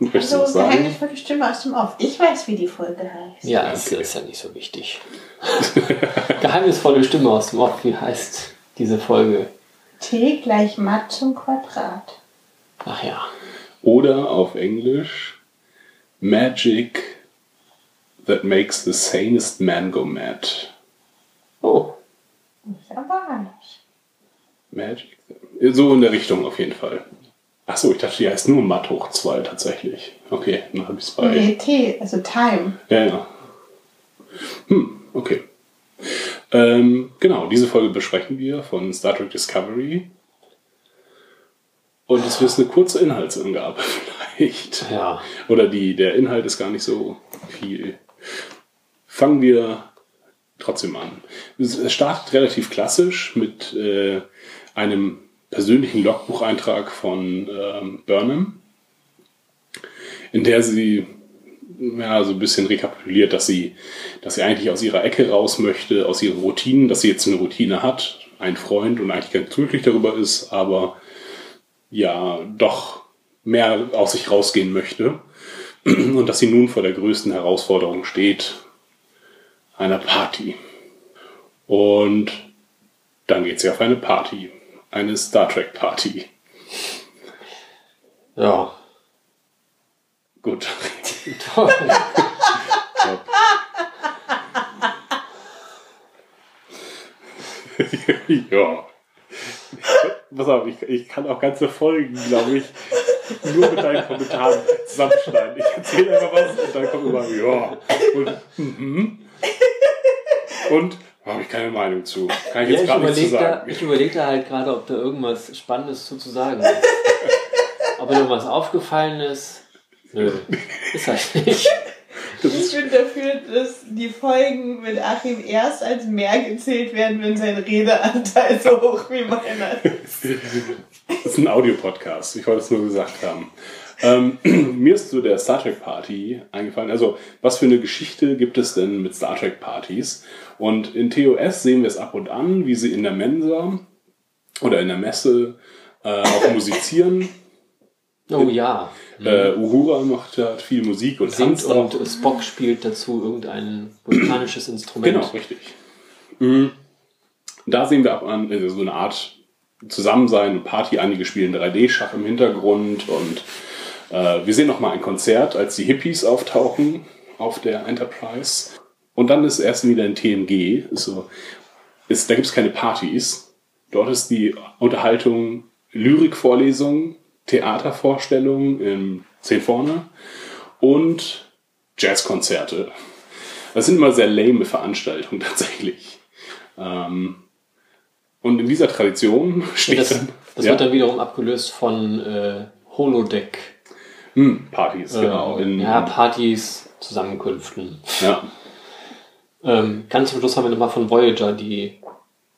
Möchtest du Also was sagen? geheimnisvolle Stimme aus dem Off. Ich weiß, wie die Folge heißt. Ja, das ist ja nicht so wichtig. Geheimnisvolle Stimme aus dem Off. Wie heißt diese Folge? T gleich Matt zum Quadrat. Ach ja. Oder auf Englisch Magic that makes the sanest man go mad. Oh, Ist aber anders. Magic? So in der Richtung auf jeden Fall. Achso, ich dachte, die heißt nur Matt hoch 2 tatsächlich. Okay, dann habe ich es bei. Nee, T, also Time. Ja, ja. Hm, okay. Ähm, genau, diese Folge besprechen wir von Star Trek Discovery. Und es wird eine kurze Inhaltsangabe vielleicht. ja. Oder die, der Inhalt ist gar nicht so viel. Fangen wir trotzdem an. Es startet relativ klassisch mit äh, einem persönlichen Logbucheintrag von ähm, Burnham, in der sie ja, so ein bisschen rekapituliert, dass sie, dass sie eigentlich aus ihrer Ecke raus möchte, aus ihren Routinen, dass sie jetzt eine Routine hat, einen Freund und eigentlich ganz glücklich darüber ist, aber ja, doch mehr aus sich rausgehen möchte und dass sie nun vor der größten Herausforderung steht, einer Party. Und dann geht sie auf eine Party, eine Star Trek Party. Ja. Gut. Ja. Pass auf, ich, ich kann auch ganze Folgen, glaube ich, nur mit deinen Kommentaren zusammenschneiden. Ich erzähle einfach was und dann kommt immer, ja. Und, mhm. und habe ich keine Meinung zu. Kann ich Ja, jetzt gerade nicht zu überlege da, sagen. ich überleg da halt gerade, ob da irgendwas Spannendes zu, zu sagen ist. ob mir irgendwas aufgefallen ist. Nö, ist halt nicht. Ich bin dafür, dass die Folgen mit Achim erst als mehr gezählt werden, wenn sein Redeanteil so hoch wie meiner ist. Das ist ein Audiopodcast. Ich wollte es nur gesagt haben. Ähm, mir ist zu der Star Trek Party eingefallen. Also, was für eine Geschichte gibt es denn mit Star Trek Partys? Und in TOS sehen wir es ab und an, wie sie in der Mensa oder in der Messe äh, auch musizieren. Oh ja. Äh, Uhura macht hat viel Musik und Singt tanzt und auch. Spock spielt dazu irgendein vulkanisches Instrument. Genau, richtig. Mhm. Da sehen wir ab an also so eine Art Zusammensein und Party. Einige spielen 3D-Schach im Hintergrund und äh, wir sehen noch mal ein Konzert, als die Hippies auftauchen auf der Enterprise. Und dann ist erst wieder ein TNG. Ist so, ist, da gibt es keine Partys. Dort ist die Unterhaltung Lyrikvorlesung, Theatervorstellung im 10 vorne und Jazzkonzerte. Das sind immer sehr lame Veranstaltungen tatsächlich. Ähm, und in dieser Tradition Ja, steht das das ja, wird dann wiederum abgelöst von äh, Holodeck. Hm, Partys, genau. Äh, In, ja, Partys, Zusammenkünften. ja. Ähm, ganz zum Schluss haben wir nochmal von Voyager die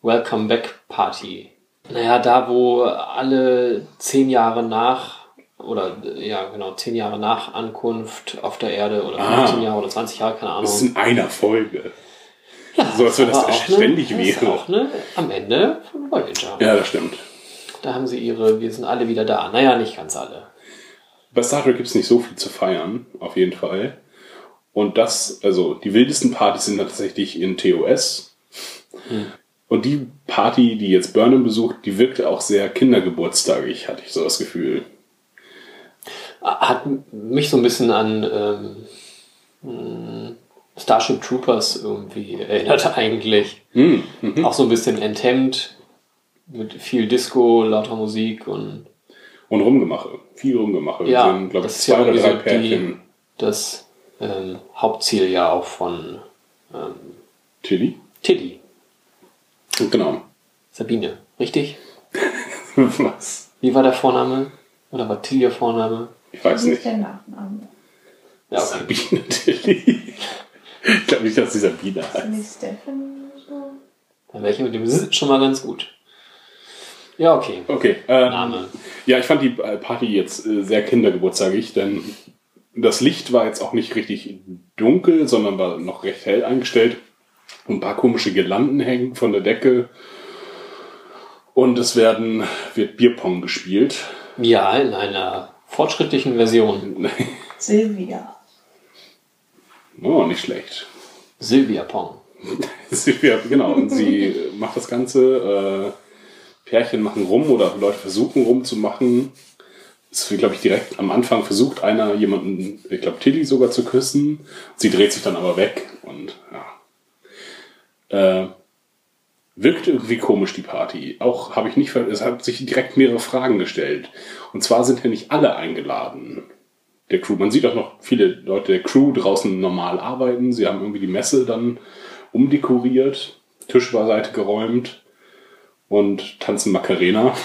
Welcome Back Party. Naja, da wo alle zehn Jahre nach, oder ja genau, zehn Jahre nach Ankunft auf der Erde oder Ah. 15 Jahre oder 20 Jahre, keine Ahnung. Das ist in einer Folge. ja, so, als wenn das ständig ne, ist wäre. auch ne, am Ende von Voyager. Ja, das stimmt. Da haben sie ihre, wir sind alle wieder da. Naja, nicht ganz alle. Bei Star Trek gibt es nicht so viel zu feiern, auf jeden Fall. Und das, also die wildesten Partys sind tatsächlich in TOS. Und die Party, die jetzt Burnham besucht, die wirkte auch sehr kindergeburtstagig, hatte ich so das Gefühl. Hat mich so ein bisschen an ähm, mh, Starship Troopers irgendwie erinnert eigentlich. Hm, mhm. Auch so ein bisschen enthemmt, mit viel Disco, lauter Musik und Und Rumgemache, viel Rumgemache. ja, sind, glaube ich, das ist zwei ja oder irgendwie drei so die, das ähm, Hauptziel ja auch von ähm, Tilly? Tilly, Genau. Sabine, richtig? Was? Wie war der Vorname? Oder war Tilly ihr Vorname? Ich weiß Wie ist nicht. der Nachname? Ja, okay. Sabine Tilly. Ich glaube nicht, dass dieser Biene heißt. Nicht Stefan so? Dann wäre ich mit dem S schon mal ganz gut. Ja, okay. Okay. Ähm, Name. Ja, ich fand die äh, Party jetzt äh, sehr kindergeburtstagig, denn das Licht war jetzt auch nicht richtig dunkel, sondern war noch recht hell eingestellt. Ein paar komische Girlanden hängen von der Decke. Und es werden, wird Bierpong gespielt. Ja, in einer fortschrittlichen Version. Silvia. Oh, nicht schlecht. Silvia Pong. Sie, ja, genau, und sie macht das Ganze. Äh, Pärchen machen rum oder Leute versuchen rumzumachen. Es wird, glaube ich, direkt am Anfang versucht einer jemanden, ich glaube, Tilly sogar zu küssen. Sie dreht sich dann aber weg und ja. Äh, wirkt irgendwie komisch, die Party. Auch habe ich nicht, es hat sich direkt mehrere Fragen gestellt. Und zwar sind ja nicht alle eingeladen. Der Crew. Man sieht auch noch viele Leute der Crew draußen normal arbeiten. Sie haben irgendwie die Messe dann umdekoriert, Tisch beiseite geräumt und tanzen Macarena.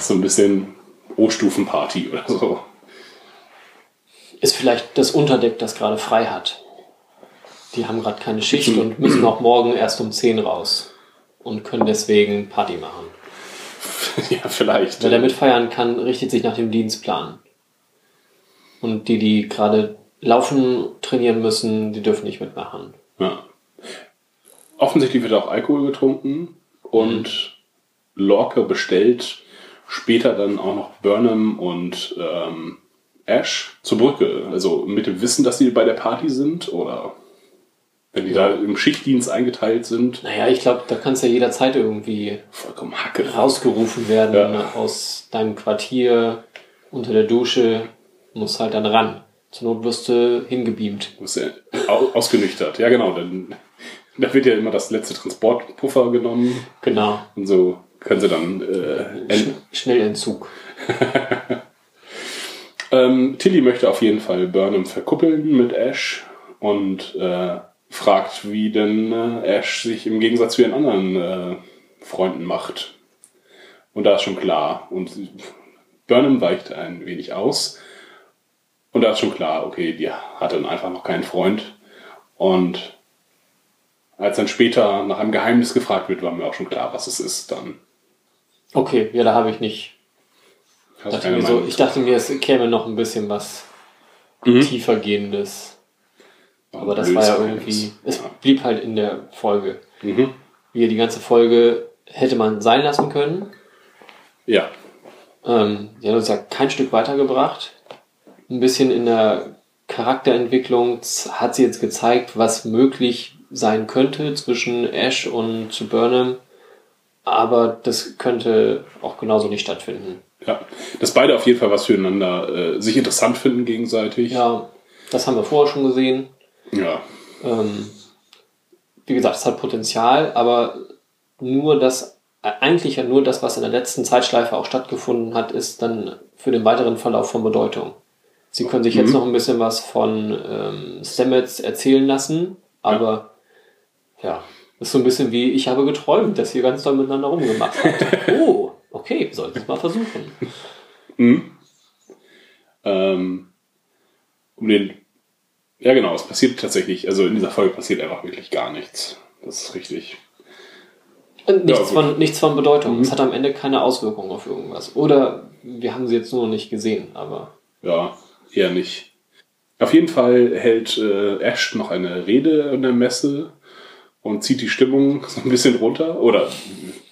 So ein bisschen O-Stufen-Party oder so. Ist vielleicht das Unterdeck, das gerade frei hat. Die haben gerade keine Schicht und müssen auch morgen erst um 10 raus. Und können deswegen Party machen. ja, vielleicht. Wer da mitfeiern kann, richtet sich nach dem Dienstplan. Und die, die gerade laufen, trainieren müssen, die dürfen nicht mitmachen. Ja. Offensichtlich wird auch Alkohol getrunken und Lorca bestellt später dann auch noch Burnham und ähm, Ash zur Brücke. Also mit dem Wissen, dass sie bei der Party sind oder wenn die da im Schichtdienst eingeteilt sind. Naja, ich glaube, da kannst du ja jederzeit irgendwie Vollkommen Hacke. rausgerufen werden Ja. aus deinem Quartier unter der Dusche, musst halt dann ran. Zur Not wirst du hingebeamt. Du bist ja au- ausgenüchtert. Ja, genau. Dann, da wird ja immer das letzte Transportpuffer genommen Genau. und so können sie dann äh, Sch Schnellentzug. Ähm, Tilly möchte auf jeden Fall Burnham verkuppeln mit Ash und äh, fragt, wie denn äh, Ash sich im Gegensatz zu ihren anderen äh, Freunden macht. Und da ist schon klar. Und Burnham weicht ein wenig aus. Und da ist schon klar, okay, die hat dann einfach noch keinen Freund. Und als dann später nach einem Geheimnis gefragt wird, war mir auch schon klar, was es ist. Dann Okay, ja, da habe ich nicht. Dachte mir so, ich dachte mir, es käme noch ein bisschen was Mhm. tiefergehendes. Aber das war ja irgendwie, es blieb halt in der Folge. Mhm. Wie die ganze Folge hätte man sein lassen können. Ja, Ähm, die hat uns ja kein Stück weitergebracht. Ein bisschen in der Charakterentwicklung hat sie jetzt gezeigt, was möglich sein könnte zwischen Ash und Burnham. Aber das könnte auch genauso nicht stattfinden. Ja, dass beide auf jeden Fall was füreinander äh, sich interessant finden gegenseitig. Ja, das haben wir vorher schon gesehen. Ja. Ähm, wie gesagt, es hat Potenzial, aber nur das, äh, eigentlich ja nur das, was in der letzten Zeitschleife auch stattgefunden hat, ist dann für den weiteren Verlauf von Bedeutung. Sie können sich jetzt noch ein bisschen was von ähm, Stamets erzählen lassen, aber ja, ist so ein bisschen wie, ich habe geträumt, dass ihr ganz doll miteinander rumgemacht habt. oh, okay, sollten es mal versuchen. Ähm, um den. Ja, genau, es passiert tatsächlich, also in dieser Folge passiert einfach wirklich gar nichts. Das ist richtig. Und nichts, Ja, von, nichts von Bedeutung. Es hat am Ende keine Auswirkungen auf irgendwas. Oder wir haben sie jetzt nur noch nicht gesehen, aber Ja, eher nicht. Auf jeden Fall hält äh, Ash noch eine Rede in der Messe und zieht die Stimmung so ein bisschen runter. Oder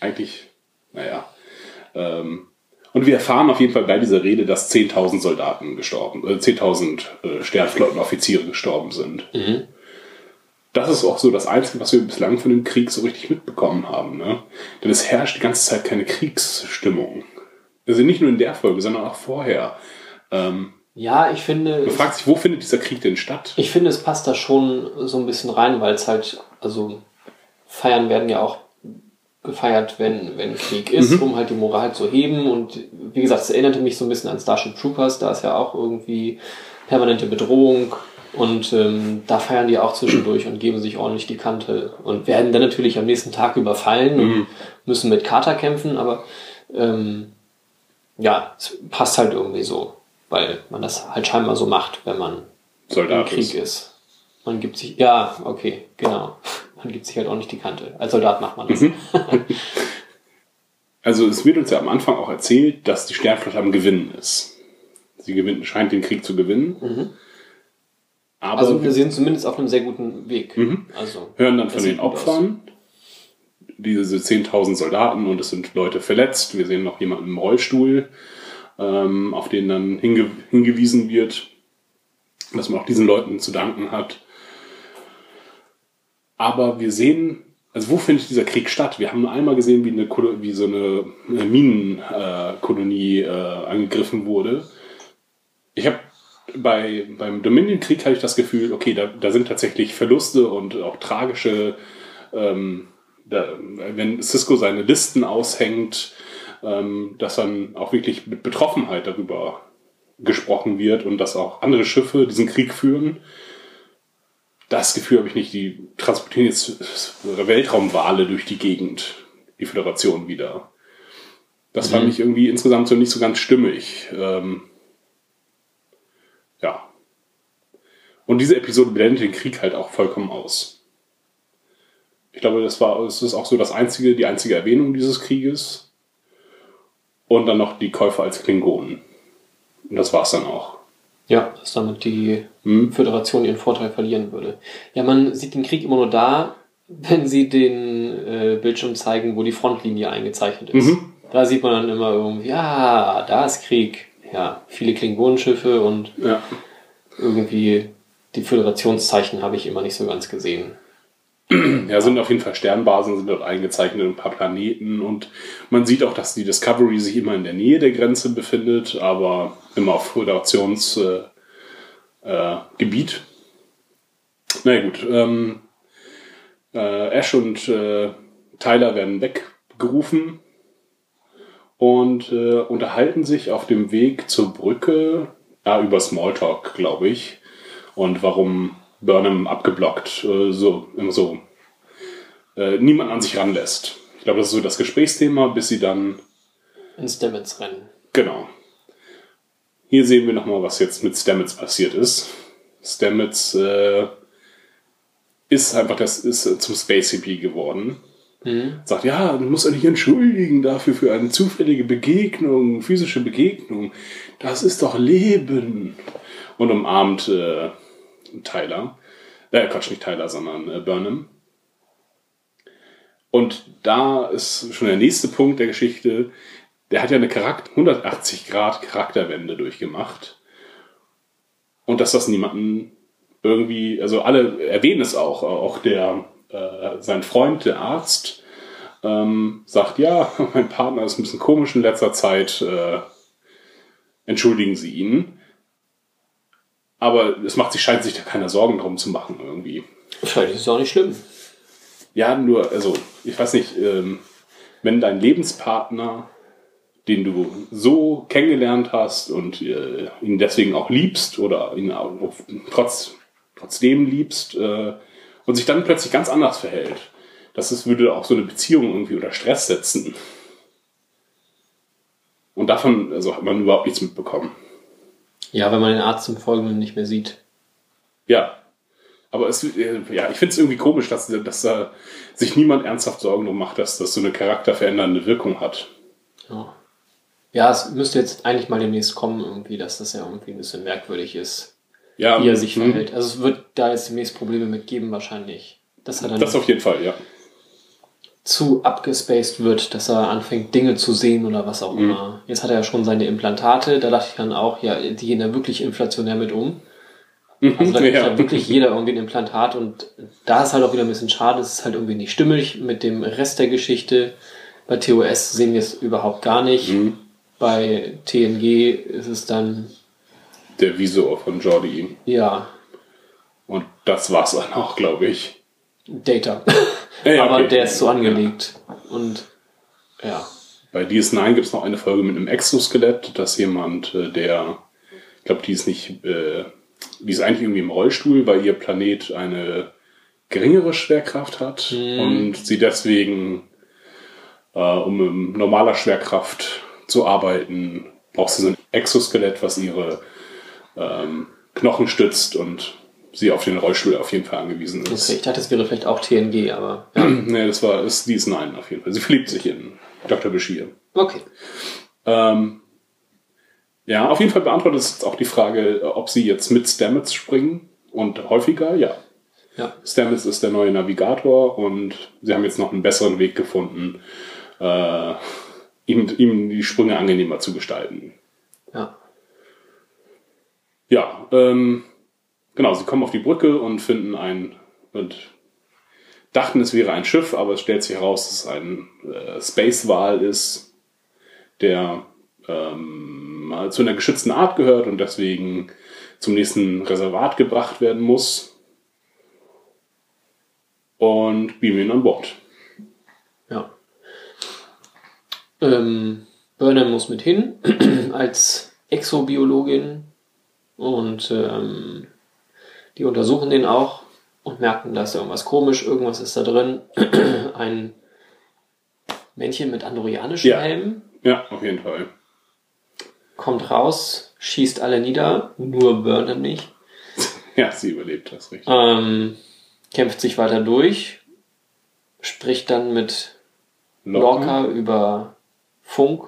eigentlich, naja. Ähm, und wir erfahren auf jeden Fall bei dieser Rede, dass 10.000 Soldaten gestorben, äh, 10.000 äh, Sternflottenoffiziere gestorben sind. Das ist auch so das Einzige, was wir bislang von dem Krieg so richtig mitbekommen haben. Ne? Denn es herrscht die ganze Zeit keine Kriegsstimmung. Also nicht nur in der Folge, sondern auch vorher. Ähm, ja, ich finde. man fragt sich, wo findet dieser Krieg denn statt? Ich finde, es passt da schon so ein bisschen rein, weil es halt, also Feiern werden ja auch gefeiert, wenn, wenn Krieg ist, um halt die Moral zu heben. Und wie gesagt, es erinnerte mich so ein bisschen an Starship Troopers, da ist ja auch irgendwie permanente Bedrohung. Und ähm, da feiern die auch zwischendurch und geben sich ordentlich die Kante und werden dann natürlich am nächsten Tag überfallen und müssen mit Carter kämpfen, aber ähm, ja, es passt halt irgendwie so, weil man das halt scheinbar so macht, wenn man im Soldat Krieg ist. ist. Man gibt sich, ja, okay, genau. Man gibt sich halt auch nicht die Kante. Als Soldat macht man das. Also es wird uns ja am Anfang auch erzählt, dass die Sternflotte am Gewinnen ist. Sie gewinnt, scheint den Krieg zu gewinnen. Aber Also wir sind zumindest auf einem sehr guten Weg. Mhm. Also hören dann von den Opfern. Diese 10.000 Soldaten und es sind Leute verletzt. Wir sehen noch jemanden im Rollstuhl, ähm, auf den dann hinge hingewiesen wird, dass man auch diesen Leuten zu danken hat. Aber wir sehen, also wo findet dieser Krieg statt? Wir haben nur einmal gesehen, wie, eine, wie so eine, eine Minenkolonie äh, äh, angegriffen wurde. Ich habe bei, beim Dominion-Krieg hatte ich das Gefühl, okay, da, da sind tatsächlich Verluste und auch tragische, ähm, da, wenn Cisco seine Listen aushängt, ähm, dass dann auch wirklich mit Betroffenheit darüber gesprochen wird und dass auch andere Schiffe diesen Krieg führen. Das Gefühl habe ich nicht. Die transportieren jetzt Weltraumwale durch die Gegend, die Föderation wieder. Das fand ich irgendwie insgesamt so nicht so ganz stimmig. Ähm, ja. Und diese Episode blendet den Krieg halt auch vollkommen aus. Ich glaube, das war, es ist auch so das einzige, die einzige Erwähnung dieses Krieges. Und dann noch die Käufer als Klingonen. Und das war's dann auch. Ja, dass damit die Hm? Föderation ihren Vorteil verlieren würde. Ja, man sieht den Krieg immer nur da, wenn sie den äh, Bildschirm zeigen, wo die Frontlinie eingezeichnet ist. Mhm. Da sieht man dann immer irgendwie, ja, da ist Krieg. Ja, viele Klingonenschiffe und Ja. irgendwie die Föderationszeichen habe ich immer nicht so ganz gesehen. Ja, sind auf jeden Fall Sternbasen, sind dort eingezeichnet, ein paar Planeten und man sieht auch, dass die Discovery sich immer in der Nähe der Grenze befindet, aber immer auf Föderationsgebiet. Äh, Gebiet. Na ja, gut, ähm, äh, Ash und äh, Tyler werden weggerufen und äh, unterhalten sich auf dem Weg zur Brücke, ja, über Smalltalk, glaube ich, und warum Burnham abgeblockt, äh, so, immer so, äh, niemand an sich ranlässt. Ich glaube, das ist so das Gesprächsthema, bis sie dann, In Stamets rennen. genau. Hier sehen wir nochmal, was jetzt mit Stamets passiert ist. Stamets äh, ist einfach, das ist äh, zum Space Hippie geworden. Sagt, ja, du musst dich entschuldigen dafür für eine zufällige Begegnung, physische Begegnung. Das ist doch Leben. Und umarmt äh, Tyler. Äh, Quatsch, nicht Tyler, sondern äh, Burnham. Und da ist schon der nächste Punkt der Geschichte. Der hat ja eine Charakter 180 Grad Charakterwende durchgemacht. Und dass das niemanden irgendwie, also alle erwähnen es auch, auch der, äh, sein Freund, der Arzt, ähm, sagt, ja, mein Partner ist ein bisschen komisch in letzter Zeit, äh, entschuldigen Sie ihn. Aber es macht sich, scheint sich da keiner Sorgen drum zu machen irgendwie. Vielleicht ist es auch nicht schlimm. Ja, nur, also, ich weiß nicht, ähm, wenn dein Lebenspartner, den du so kennengelernt hast und äh, ihn deswegen auch liebst oder ihn auch trotz, trotzdem liebst äh, und sich dann plötzlich ganz anders verhält, das ist, würde auch so eine Beziehung irgendwie unter Stress setzen. Und davon also, hat man überhaupt nichts mitbekommen. Ja, wenn man den Arzt im Folgenden nicht mehr sieht. Ja. Aber es, äh, ja, ich finde es irgendwie komisch, dass, dass da sich niemand ernsthaft Sorgen drum macht, dass das so eine charakterverändernde Wirkung hat. Ja. ja, es müsste jetzt eigentlich mal demnächst kommen, irgendwie, dass das ja irgendwie ein bisschen merkwürdig ist, Ja, wie er sich mhm. verhält. Also es wird da jetzt demnächst Probleme mit geben, wahrscheinlich. Dass er dann Das auf jeden Fall, ja. Zu abgespaced wird, dass er anfängt, Dinge zu sehen oder was auch Mhm. immer. Jetzt hat er ja schon seine Implantate, da dachte ich dann auch, ja, die gehen da wirklich inflationär mit um. Also da kriegt Ja. ja wirklich jeder irgendwie ein Implantat und da ist halt auch wieder ein bisschen schade, es ist halt irgendwie nicht stimmig mit dem Rest der Geschichte. Bei TOS sehen wir es überhaupt gar nicht. Mhm. Bei TNG ist es dann, Der Visor von Jordi. ja, Und das war's dann auch, glaube ich. Data. Ja, ja, Aber okay. der ist so angelegt. Und ja. Bei DS9 gibt es noch eine Folge mit einem Exoskelett, dass jemand, äh, der, ich glaube, die ist nicht, äh, die ist eigentlich irgendwie im Rollstuhl, weil ihr Planet eine geringere Schwerkraft hat und sie deswegen, äh, um mit normaler Schwerkraft zu arbeiten, braucht sie so ein Exoskelett, was ihre ähm, Knochen stützt und sie auf den Rollstuhl auf jeden Fall angewiesen ist. Okay, ich dachte, es wäre vielleicht auch TNG, aber ja. nee, das war ist DS9 auf jeden Fall. Sie verliebt sich in Dr. Bashir. Okay. Ähm, ja, auf jeden Fall beantwortet es jetzt auch die Frage, ob sie jetzt mit Stamets springen und häufiger, ja. Ja. Stamets ist der neue Navigator und sie haben jetzt noch einen besseren Weg gefunden, äh, ihm, ihm die Sprünge angenehmer zu gestalten. Ja. Ja, ähm, genau, sie kommen auf die Brücke und finden ein und dachten, es wäre ein Schiff, aber es stellt sich heraus, dass es ein äh, Space-Wal ist, der ähm, zu einer geschützten Art gehört und deswegen zum nächsten Reservat gebracht werden muss. Und beamen ihn an Bord. Ja. Ähm, Burnham muss mit hin als Exobiologin und ähm, die untersuchen den auch und merken, da ist irgendwas komisch, irgendwas ist da drin. Ein Männchen mit andorianischem Ja. Helm Ja, auf jeden Fall. kommt raus, schießt alle nieder, nur Burnham nicht. Ja, sie überlebt das richtig. Ähm, kämpft sich weiter durch, spricht dann mit Lorca über Funk.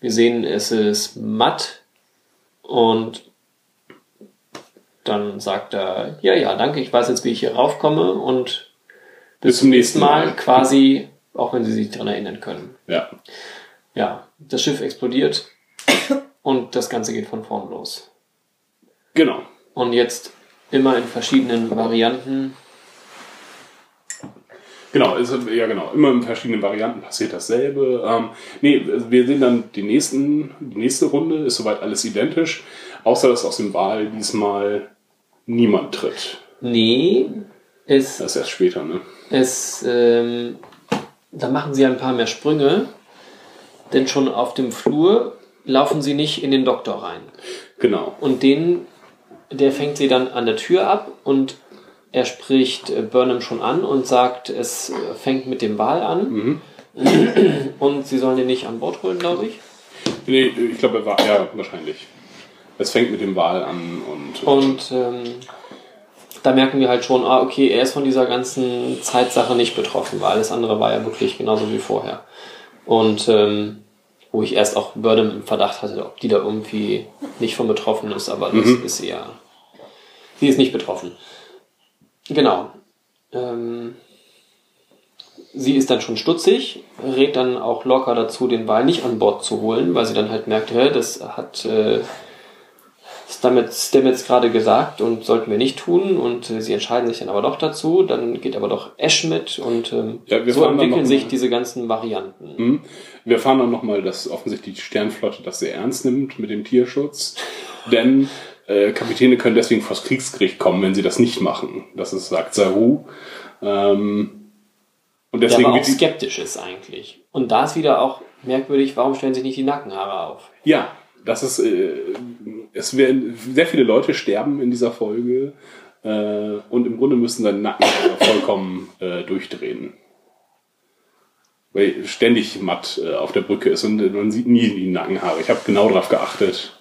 Wir sehen, es ist matt und dann sagt er, ja, ja, danke, ich weiß jetzt, wie ich hier raufkomme und bis, zum nächsten Mal, quasi, auch wenn Sie sich daran erinnern können. Ja, Ja, das Schiff explodiert und das Ganze geht von vorn los. genau. Und jetzt immer in verschiedenen Varianten. Genau, ist, ja genau. Immer in verschiedenen Varianten passiert dasselbe. Ähm, nee, wir sehen dann die, nächsten, die nächste Runde, ist soweit alles identisch, außer dass aus dem Wahl diesmal niemand tritt. Nee, es Das ist erst später, ne? Es, ähm, da machen sie ein paar mehr Sprünge, denn schon auf dem Flur laufen sie nicht in den Doktor rein. Genau. Und den, der fängt sie dann an der Tür ab und er spricht äh, Burnham schon an und sagt, es äh, fängt mit dem Wal an. Und sie sollen den nicht an Bord holen, glaube ich. Nee, ich glaube, er war, ja, wahrscheinlich. Es fängt mit dem Wahl an und. Und ähm, da merken wir halt schon, ah, okay, er ist von dieser ganzen Zeitsache nicht betroffen, weil alles andere war ja wirklich genauso wie vorher. Und ähm, wo ich erst auch Burnham im Verdacht hatte, ob die da irgendwie nicht von betroffen ist, aber das ist sie ja. Sie ist nicht betroffen. Genau. Ähm, sie ist dann schon stutzig, rät dann auch locker dazu, den Wal nicht an Bord zu holen, weil sie dann halt merkt, hä, das hat äh, Stamets, Stamets gerade gesagt und sollten wir nicht tun und äh, sie entscheiden sich dann aber doch dazu, dann geht aber doch Ash mit und ähm, Ja, wir so fahren entwickeln sich diese ganzen Varianten. Hm. Wir erfahren dann nochmal, dass offensichtlich die Sternflotte das sehr ernst nimmt mit dem Tierschutz. Denn äh, Kapitäne können deswegen vors Kriegsgericht kommen, wenn sie das nicht machen. Das ist, sagt Saru. Ähm, und Der deswegen aber auch skeptisch ist eigentlich. Und da ist wieder auch merkwürdig, warum stellen sich nicht die Nackenhaare auf? Ja, das ist, äh, es werden sehr viele Leute sterben in dieser Folge äh, und im Grunde müssen seine Nacken vollkommen äh, durchdrehen. Weil ständig matt äh, auf der Brücke ist und man sieht nie die Nackenhaare. Ich habe genau darauf geachtet.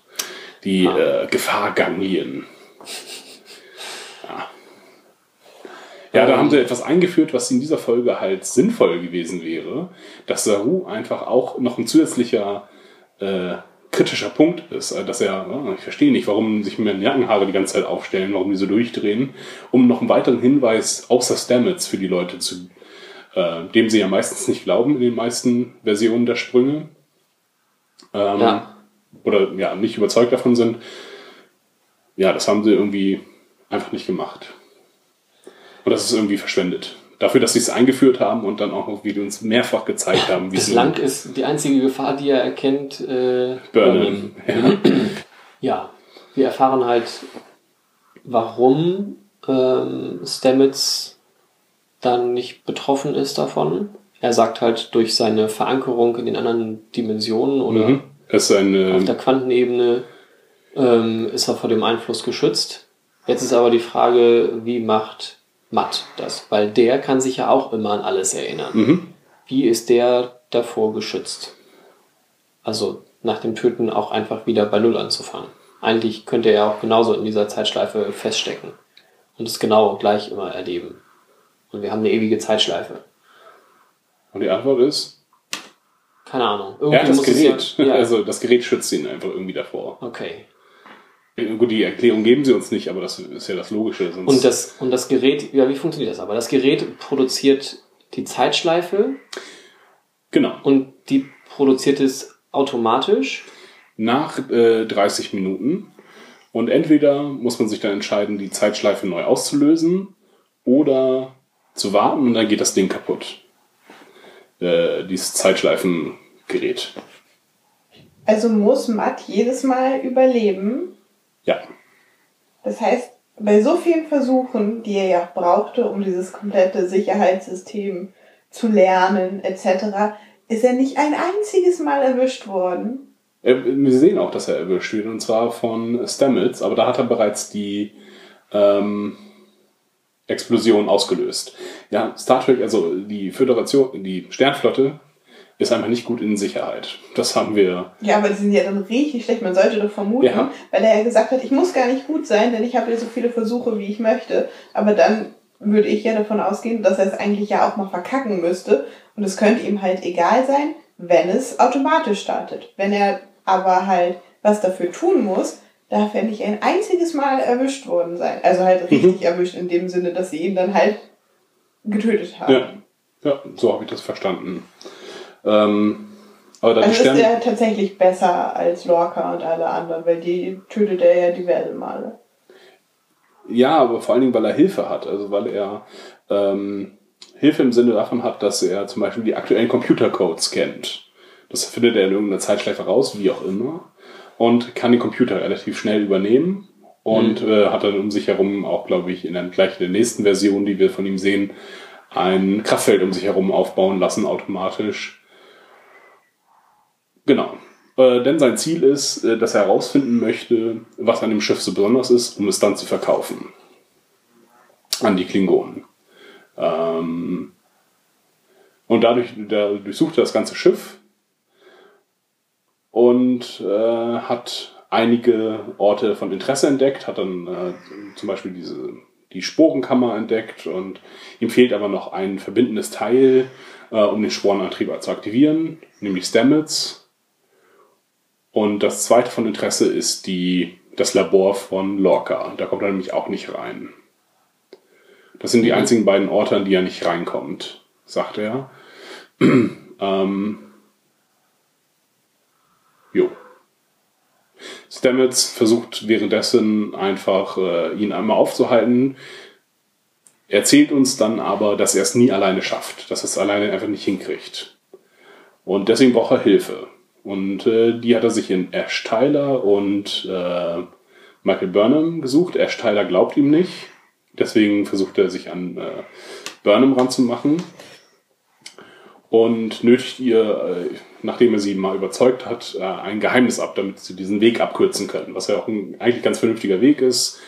Die Ah. äh, Gefahrganglien. Ja. Ja, da haben sie etwas eingeführt, was in dieser Folge halt sinnvoll gewesen wäre, dass Saru einfach auch noch ein zusätzlicher äh, kritischer Punkt ist, äh, dass er, äh, ich verstehe nicht, warum sich mir Nackenhaare die ganze Zeit aufstellen, warum die so durchdrehen, um noch einen weiteren Hinweis außer Stamets für die Leute zu, äh, dem sie ja meistens nicht glauben in den meisten Versionen der Sprünge. Ähm, Ja. Oder ja, nicht überzeugt davon sind. Ja, das haben sie irgendwie einfach nicht gemacht. Und das ist irgendwie verschwendet. Dafür, dass sie es eingeführt haben und dann auch noch, wie die uns mehrfach gezeigt haben, wie Bislang ist die einzige Gefahr, die er erkennt, äh, Burnham. Ja. Ja, wir erfahren halt, warum ähm, Stamets dann nicht betroffen ist davon. Er sagt halt durch seine Verankerung in den anderen Dimensionen oder Mhm. Eine, auf der Quantenebene ähm, ist er vor dem Einfluss geschützt. Jetzt ist aber die Frage, wie macht Matt das? Weil der kann sich ja auch immer an alles erinnern. Mhm. Wie ist der davor geschützt? Also nach dem Töten auch einfach wieder bei Null anzufangen. eigentlich könnte er auch genauso in dieser Zeitschleife feststecken und es genau gleich immer erleben. Und wir haben eine ewige Zeitschleife. Und die Antwort ist, Keine Ahnung. er hat das Gerät. Ja, ja. Also das Gerät schützt ihn einfach irgendwie davor. okay. Gut, die Erklärung geben sie uns nicht, aber das ist ja das Logische. Sonst Und das, und das Gerät, ja, wie funktioniert das aber? Das Gerät produziert die Zeitschleife genau. und die produziert es automatisch. Nach äh, 30 Minuten. Und entweder muss man sich dann entscheiden, die Zeitschleife neu auszulösen oder zu warten und dann geht das Ding kaputt. Äh, dieses Zeitschleifengerät. Also muss Matt jedes Mal überleben. Ja. Das heißt, bei so vielen Versuchen, die er ja brauchte, um dieses komplette Sicherheitssystem zu lernen, etc., ist er nicht ein einziges Mal erwischt worden. Äh, Wir sehen auch, dass er erwischt wird, und zwar von Stamets, aber da hat er bereits die ähm, Explosion ausgelöst. Ja, Star Trek, also die Föderation, die Sternflotte ist einfach nicht gut in Sicherheit. Das haben wir. Ja, aber die sind ja dann richtig schlecht. Man sollte doch vermuten, Ja. weil er ja gesagt hat, ich muss gar nicht gut sein, denn ich habe ja so viele Versuche, wie ich möchte. Aber dann würde ich ja davon ausgehen, dass er es eigentlich ja auch mal verkacken müsste. Und es könnte ihm halt egal sein, wenn es automatisch startet. Wenn er aber halt was dafür tun muss, darf er nicht ein einziges Mal erwischt worden sein. Also halt richtig erwischt in dem Sinne, dass sie ihn dann halt getötet haben. Ja, ja so habe ich das verstanden. Ähm, aber da die Also ist Stern er tatsächlich besser als Lorca und alle anderen, weil die tötet er ja diverse Male. Ja, aber vor allen Dingen, weil er Hilfe hat. Also weil er ähm, Hilfe im Sinne davon hat, dass er zum Beispiel die aktuellen Computercodes kennt. Das findet er in irgendeiner Zeitschleife raus, wie auch immer. Und kann den Computer relativ schnell übernehmen. Und äh, hat dann um sich herum auch, glaube ich, in der, gleich in der nächsten Version, die wir von ihm sehen, ein Kraftfeld um sich herum aufbauen lassen, automatisch. Genau. Äh, denn sein Ziel ist, äh, dass er herausfinden möchte, was an dem Schiff so besonders ist, um es dann zu verkaufen. An die Klingonen. Ähm, und dadurch der durchsucht er das ganze Schiff und äh, hat einige Orte von Interesse entdeckt, hat dann äh, zum Beispiel diese, die Sporenkammer entdeckt und ihm fehlt aber noch ein verbindendes Teil, äh, um den Sporenantrieb zu aktivieren, nämlich Stamets. Und das zweite von Interesse ist die, das Labor von Lorca. Da kommt er nämlich auch nicht rein. Das sind die einzigen beiden Orte, an die er nicht reinkommt, sagt er. ähm, jo. Stamets versucht währenddessen einfach, äh, ihn einmal aufzuhalten. Erzählt uns dann aber, dass er es nie alleine schafft, dass er es alleine einfach nicht hinkriegt. Und deswegen braucht er Hilfe. Und äh, die hat er sich in Ash Tyler und äh, Michael Burnham gesucht. Ash Tyler glaubt ihm nicht. Deswegen versucht er sich an äh, Burnham ranzumachen. Und nötigt ihr, äh, nachdem er sie mal überzeugt hat, äh, ein Geheimnis ab, damit sie diesen Weg abkürzen können. Was ja auch ein eigentlich ganz vernünftiger Weg ist.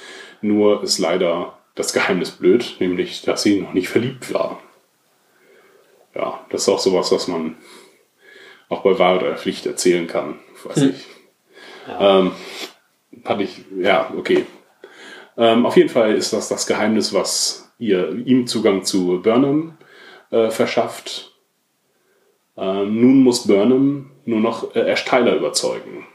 Nur ist leider das Geheimnis blöd, nämlich, dass sie noch nicht verliebt war. Ja, das ist auch sowas, was man auch bei Wahrheit oder Pflicht erzählen kann. Weiß ich. Ähm, fand ich, ja, okay. Ähm, auf jeden Fall ist das das Geheimnis, was ihr, ihm Zugang zu Burnham äh, verschafft. Ähm, nun muss Burnham nur noch äh, Ash Tyler überzeugen.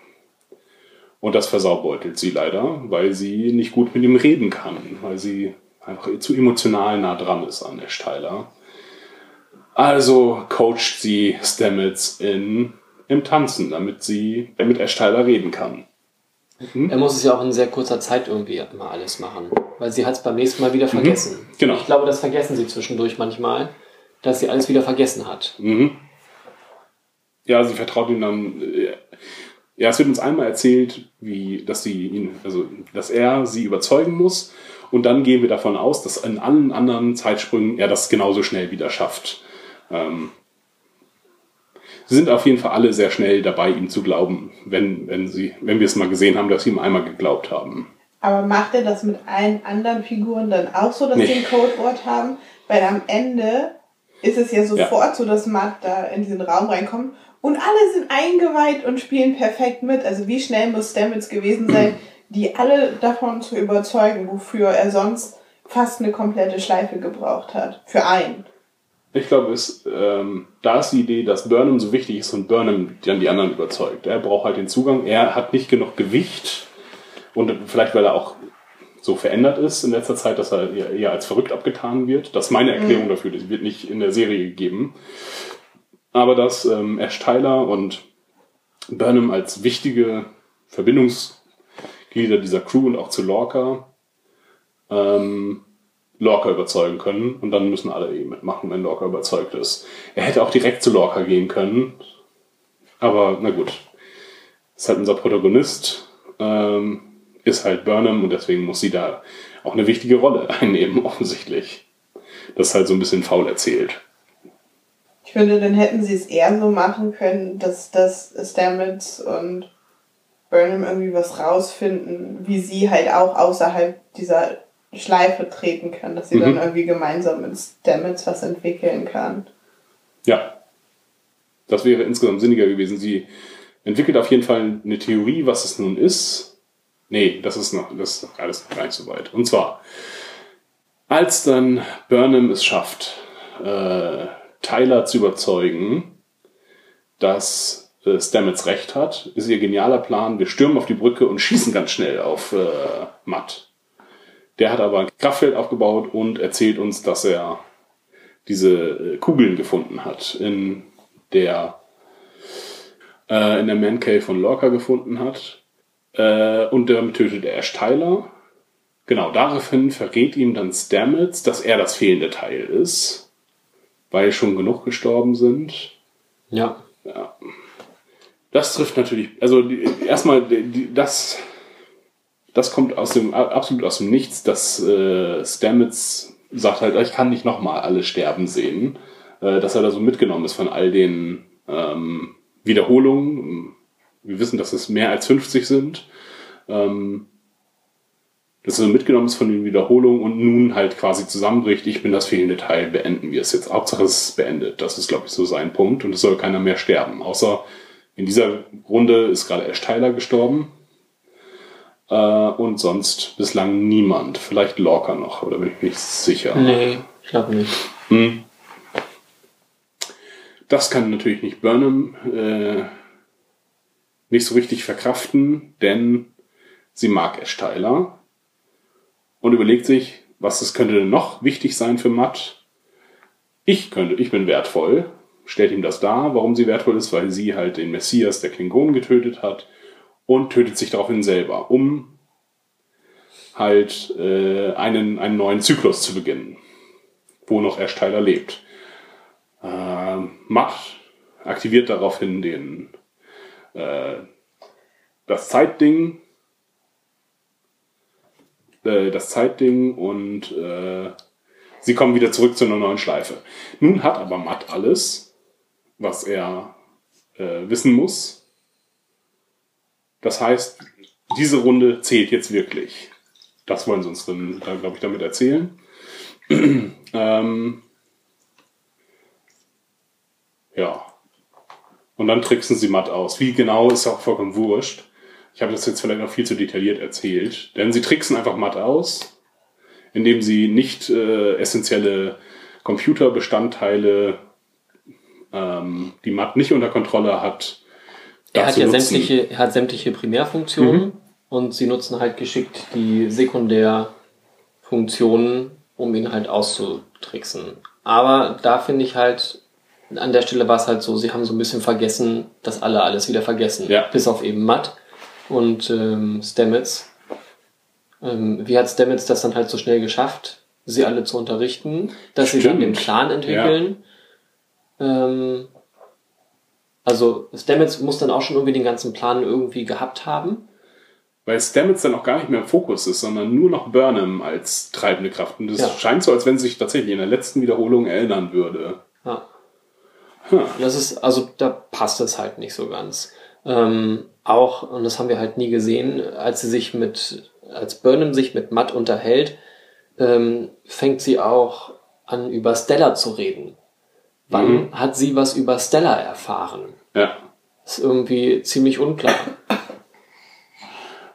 Und das versaubeutelt sie leider, weil sie nicht gut mit ihm reden kann, weil sie einfach zu emotional nah dran ist an Ash Tyler. Also coacht sie Stamets in, im Tanzen, damit sie mit Ash Tyler reden kann. Er muss es ja auch in sehr kurzer Zeit irgendwie immer alles machen. Weil sie hat es beim nächsten Mal wieder vergessen. Genau. Ich glaube, das vergessen sie zwischendurch manchmal, dass sie alles wieder vergessen hat. Mhm. Ja, sie vertraut ihm dann. äh, Ja, es wird uns einmal erzählt, wie, dass sie ihn, also dass er sie überzeugen muss. Und dann gehen wir davon aus, dass in allen anderen Zeitsprüngen er das genauso schnell wieder schafft. Ähm, sie sind auf jeden Fall alle sehr schnell dabei, ihm zu glauben, wenn, wenn, sie, wenn wir es mal gesehen haben, dass sie ihm einmal geglaubt haben. Aber macht er das mit allen anderen Figuren dann auch so, dass Nee. sie ein Codewort haben? Weil am Ende ist es ja sofort so, dass Matt da in diesen Raum reinkommt und alle sind eingeweiht und spielen perfekt mit. Also wie schnell muss Stamets gewesen sein, die alle davon zu überzeugen, wofür er sonst fast eine komplette Schleife gebraucht hat. Für einen. Ich glaube, es, ähm, da ist die Idee, dass Burnham so wichtig ist und Burnham dann die anderen überzeugt. Er braucht halt den Zugang. Er hat nicht genug Gewicht und vielleicht, weil er auch so verändert ist in letzter Zeit, dass er eher- als verrückt abgetan wird. Das ist meine Erklärung dafür. Das wird nicht in der Serie gegeben. Aber dass ähm, Ash Tyler und Burnham als wichtige Verbindungsglieder dieser Crew und auch zu Lorca ähm, Lorca überzeugen können und dann müssen alle eben mitmachen, wenn Lorca überzeugt ist. Er hätte auch direkt zu Lorca gehen können, aber na gut. Ist halt unser Protagonist, ähm, ist halt Burnham und deswegen muss sie da auch eine wichtige Rolle einnehmen, offensichtlich. Das ist halt so ein bisschen faul erzählt. Ich finde, dann hätten sie es eher so machen können, dass, dass Stamets und Burnham irgendwie was rausfinden, wie sie halt auch außerhalb dieser Schleife treten kann, dass sie Mhm. dann irgendwie gemeinsam mit Stamets was entwickeln kann. Ja. Das wäre insgesamt sinniger gewesen. Sie entwickelt auf jeden Fall eine Theorie, was es nun ist. Nee, das ist noch, das ist noch alles noch gar nicht so weit. Und zwar, als dann Burnham es schafft, äh, Tyler zu überzeugen, dass äh, Stamets recht hat, ist ihr genialer Plan, wir stürmen auf die Brücke und schießen ganz schnell auf äh, Matt. Der hat aber ein Kraftfeld aufgebaut und erzählt uns, dass er diese äh, Kugeln gefunden hat, in der äh, in der Man Cave von Lorca gefunden hat. Äh, und damit tötet er Ash Tyler. Genau, daraufhin verrät ihm dann Stamets, dass er das fehlende Teil ist, weil schon genug gestorben sind. Ja. Das trifft natürlich, also die, erstmal, die, das, das kommt aus dem, absolut aus dem Nichts, dass äh, Stamets sagt halt, ich kann nicht nochmal alle sterben sehen, äh, dass er da so mitgenommen ist von all den ähm, Wiederholungen. Wir wissen, dass es mehr als 50 sind. Ähm, dass er so mitgenommen ist von den Wiederholungen und nun halt quasi zusammenbricht, ich bin das fehlende Teil, beenden wir es jetzt. Hauptsache es ist beendet. Das ist, glaube ich, so sein Punkt. Und es soll keiner mehr sterben. Außer in dieser Runde ist gerade Ash Tyler gestorben. Äh, und sonst bislang niemand. Vielleicht Lorca noch, oder bin ich nicht sicher. Nee, ich glaube nicht. Hm. Das kann natürlich nicht Burnham äh, nicht so richtig verkraften, denn sie mag Ash Tyler und überlegt sich, was es könnte denn noch wichtig sein für Matt. Ich könnte, ich bin wertvoll, stellt ihm das dar, warum sie wertvoll ist, weil sie halt den Messias der Klingonen getötet hat und tötet sich daraufhin selber, um halt äh, einen, einen neuen Zyklus zu beginnen, wo noch Ash lebt. Äh, Matt aktiviert daraufhin den äh, das Zeitding, äh, das Zeitding und äh, sie kommen wieder zurück zu einer neuen Schleife. Nun hat aber Matt alles, was er äh, wissen muss. Das heißt, diese Runde zählt jetzt wirklich. Das wollen sie uns dann, glaube ich, damit erzählen. ähm, ja. Und dann tricksen sie Matt aus. Wie genau ist auch vollkommen wurscht. Ich habe das jetzt vielleicht noch viel zu detailliert erzählt. Denn sie tricksen einfach Matt aus, indem sie nicht äh, essentielle Computerbestandteile, ähm, die Matt nicht unter Kontrolle hat, Er hat ja nutzen- sämtliche, er hat sämtliche Primärfunktionen Mhm. und sie nutzen halt geschickt die Sekundärfunktionen, um ihn halt auszutricksen. Aber da finde ich halt, an der Stelle war es halt so, sie haben so ein bisschen vergessen, dass alle alles wieder vergessen. Ja. Bis auf eben Matt und ähm, Stamets. Ähm, wie hat Stamets das dann halt so schnell geschafft, sie alle zu unterrichten, dass sie dann den Stimmt. Plan entwickeln? Ähm, also Stamets muss dann auch schon irgendwie den ganzen Plan irgendwie gehabt haben. Weil Stamets dann auch gar nicht mehr im Fokus ist, sondern nur noch Burnham als treibende Kraft. Und es Ja. scheint so, als wenn sie sich tatsächlich in der letzten Wiederholung erinnern würde. Ja. Hm. Das ist, also da passt es halt nicht so ganz. Ähm, auch, und das haben wir halt nie gesehen, als sie sich mit, als Burnham sich mit Matt unterhält, ähm, fängt sie auch an, über Stella zu reden. Wann Mhm. hat sie was über Stella erfahren? Ja. Ist irgendwie ziemlich unklar.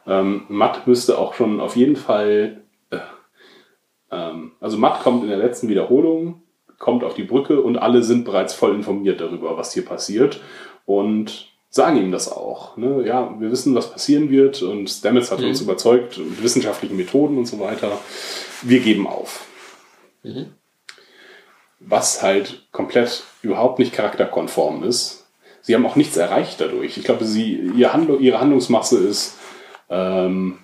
Ähm, Matt müsste auch schon auf jeden Fall. Äh, ähm, also Matt kommt in der letzten Wiederholung, kommt auf die Brücke und alle sind bereits voll informiert darüber, was hier passiert. Und sagen ihm das auch. Ne? Ja, wir wissen, was passieren wird und Stamets hat Mhm. uns überzeugt mit wissenschaftlichen Methoden und so weiter. Wir geben auf. Mhm. Was halt komplett überhaupt nicht charakterkonform ist. Sie haben auch nichts erreicht dadurch. Ich glaube, sie, ihr Handlung, ihre Handlungsmasse ist ähm,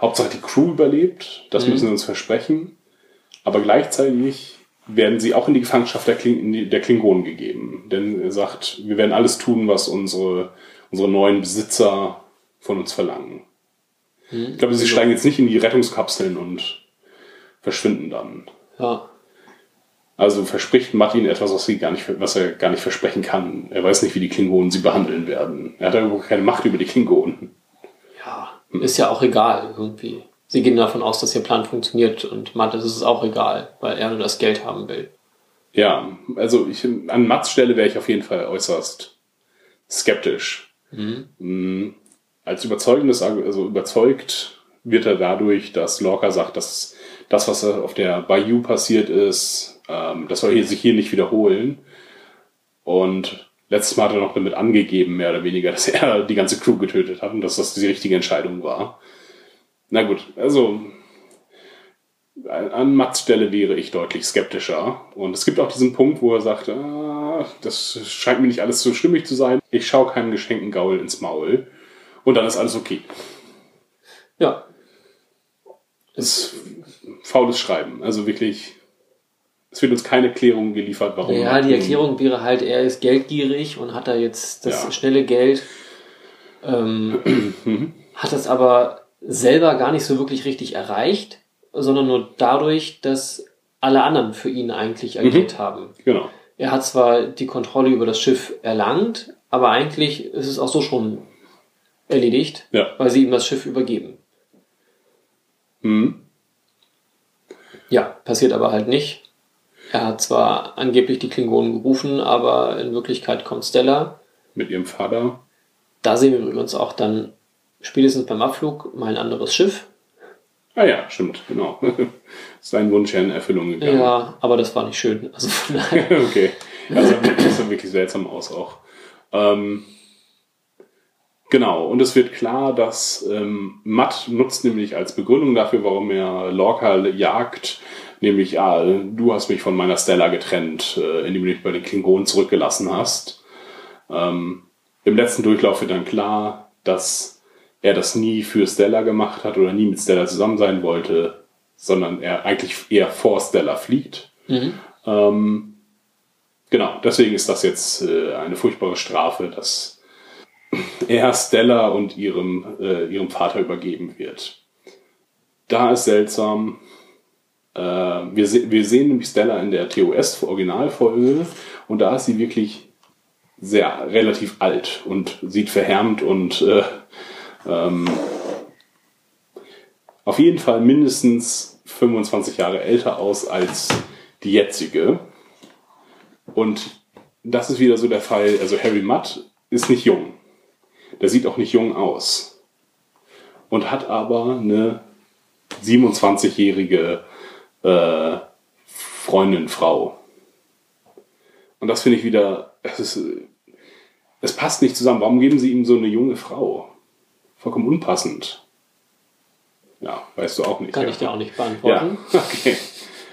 Hauptsache die Crew überlebt. Das Mhm. müssen sie uns versprechen. Aber gleichzeitig werden sie auch in die Gefangenschaft der, Kling, die- der Klingonen gegeben. Denn er sagt, wir werden alles tun, was unsere, unsere neuen Besitzer von uns verlangen. Ich glaube, sie steigen jetzt nicht in die Rettungskapseln und verschwinden dann. Ja. Also verspricht Martin etwas, was, sie gar nicht, was er gar nicht versprechen kann. Er weiß nicht, wie die Klingonen sie behandeln werden. Er hat ja überhaupt keine Macht über die Klingonen. Ja, ist ja auch egal irgendwie. Sie gehen davon aus, dass ihr Plan funktioniert und Matt ist es auch egal, weil er nur das Geld haben will. Ja, also ich, an Mats Stelle wäre ich auf jeden Fall äußerst skeptisch. Mm, Als überzeugendes, also überzeugt wird er dadurch, dass Lorca sagt, dass das, was auf der Bayou passiert ist, ähm, das soll hier, sich hier nicht wiederholen. Und letztes Mal hat er noch damit angegeben, mehr oder weniger, dass er die ganze Crew getötet hat und dass das die richtige Entscheidung war. Na gut, also an Mats Stelle wäre ich deutlich skeptischer. Und es gibt auch diesen Punkt, wo er sagt, ah, das scheint mir nicht alles so stimmig zu sein. Ich schaue keinem geschenkten Gaul ins Maul. Und dann ist alles okay. Ja, Das ist faules Schreiben. Also wirklich, es wird uns keine Erklärung geliefert, warum. ja, die Erklärung wäre halt, er ist geldgierig und hat da jetzt das Ja. schnelle Geld, ähm, hat das aber selber gar nicht so wirklich richtig erreicht, sondern nur dadurch, dass alle anderen für ihn eigentlich agiert haben. Genau. Er hat zwar die Kontrolle über das Schiff erlangt, aber eigentlich ist es auch so schon erledigt, Ja. weil sie ihm das Schiff übergeben. Mhm. Ja, passiert aber halt nicht. Er hat zwar angeblich die Klingonen gerufen, aber in Wirklichkeit kommt Stella. Mit ihrem Vater. Da sehen wir übrigens auch dann spätestens beim Abflug mal ein anderes Schiff. Ah ja, stimmt, genau. Sein Wunsch ja in Erfüllung gegangen. Ja, aber das war nicht schön. Also von daher. okay. Also das sah wirklich seltsam aus auch. Ähm, genau, und es wird klar, dass ähm, Matt nutzt nämlich als Begründung dafür, warum er Lorca jagt, nämlich, ah, du hast mich von meiner Stella getrennt, äh, indem du mich bei den Klingonen zurückgelassen hast. Ähm, Im letzten Durchlauf wird dann klar, dass er das nie für Stella gemacht hat oder nie mit Stella zusammen sein wollte, sondern er eigentlich eher vor Stella flieht. Ähm, genau, deswegen ist das jetzt äh, eine furchtbare Strafe, dass er Stella und ihrem, äh, ihrem Vater übergeben wird. Da ist seltsam. Äh, wir, se wir sehen nämlich Stella in der TOS-Originalfolge und da ist sie wirklich sehr relativ alt und sieht verhärmt und äh, ähm, auf jeden Fall mindestens 25 Jahre älter aus als die jetzige. Und das ist wieder so der Fall. Also Harry Mudd ist nicht jung. Der sieht auch nicht jung aus. Und hat aber eine 27-jährige äh, Freundin, Frau. Und das finde ich wieder, es, ist, es passt nicht zusammen. Warum geben sie ihm so eine junge Frau? Vollkommen unpassend. Ja, weißt du auch nicht. Kann ja. ich dir auch nicht Ja, beantworten. okay.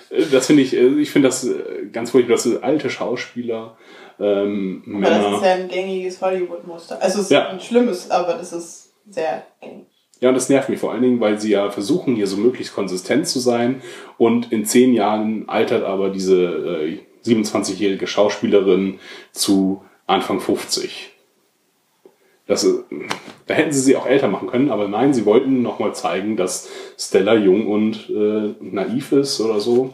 Äh, Das finde ich, ich finde das ganz furchtbar, dass alte Schauspieler, ähm, Aber das ist ja ein gängiges Hollywood-Muster. Also es ist Ja. ein schlimmes, aber das ist sehr gängig. Ja, und das nervt mich vor allen Dingen, weil sie ja versuchen, hier so möglichst konsistent zu sein und in zehn Jahren altert aber diese äh, 27-jährige Schauspielerin zu Anfang 50. Das, äh, da hätten sie sie auch älter machen können, aber nein, sie wollten nochmal zeigen, dass Stella jung und äh, naiv ist oder so.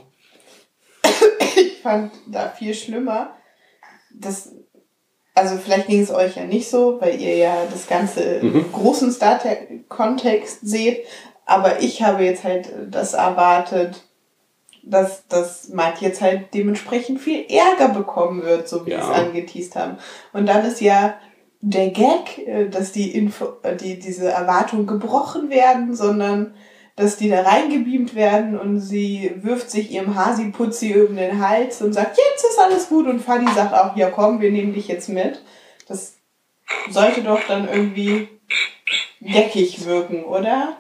Ich fand da viel schlimmer, dass, also vielleicht ging es euch ja nicht so, weil ihr ja das ganze im großen Star Trek-Kontext seht, aber ich habe jetzt halt das erwartet, dass, dass Matt jetzt halt dementsprechend viel Ärger bekommen wird, so wie Ja. sie es angeteased haben. Und dann ist ja der Gag, äh, dass die, Info, äh, die diese Erwartungen gebrochen werden, sondern dass die da reingebeamt werden und sie wirft sich ihrem Hasi-Putzi um den Hals und sagt, jetzt ist alles gut und Fadi sagt auch, ja komm, wir nehmen dich jetzt mit. Das sollte doch dann irgendwie geckig wirken, oder?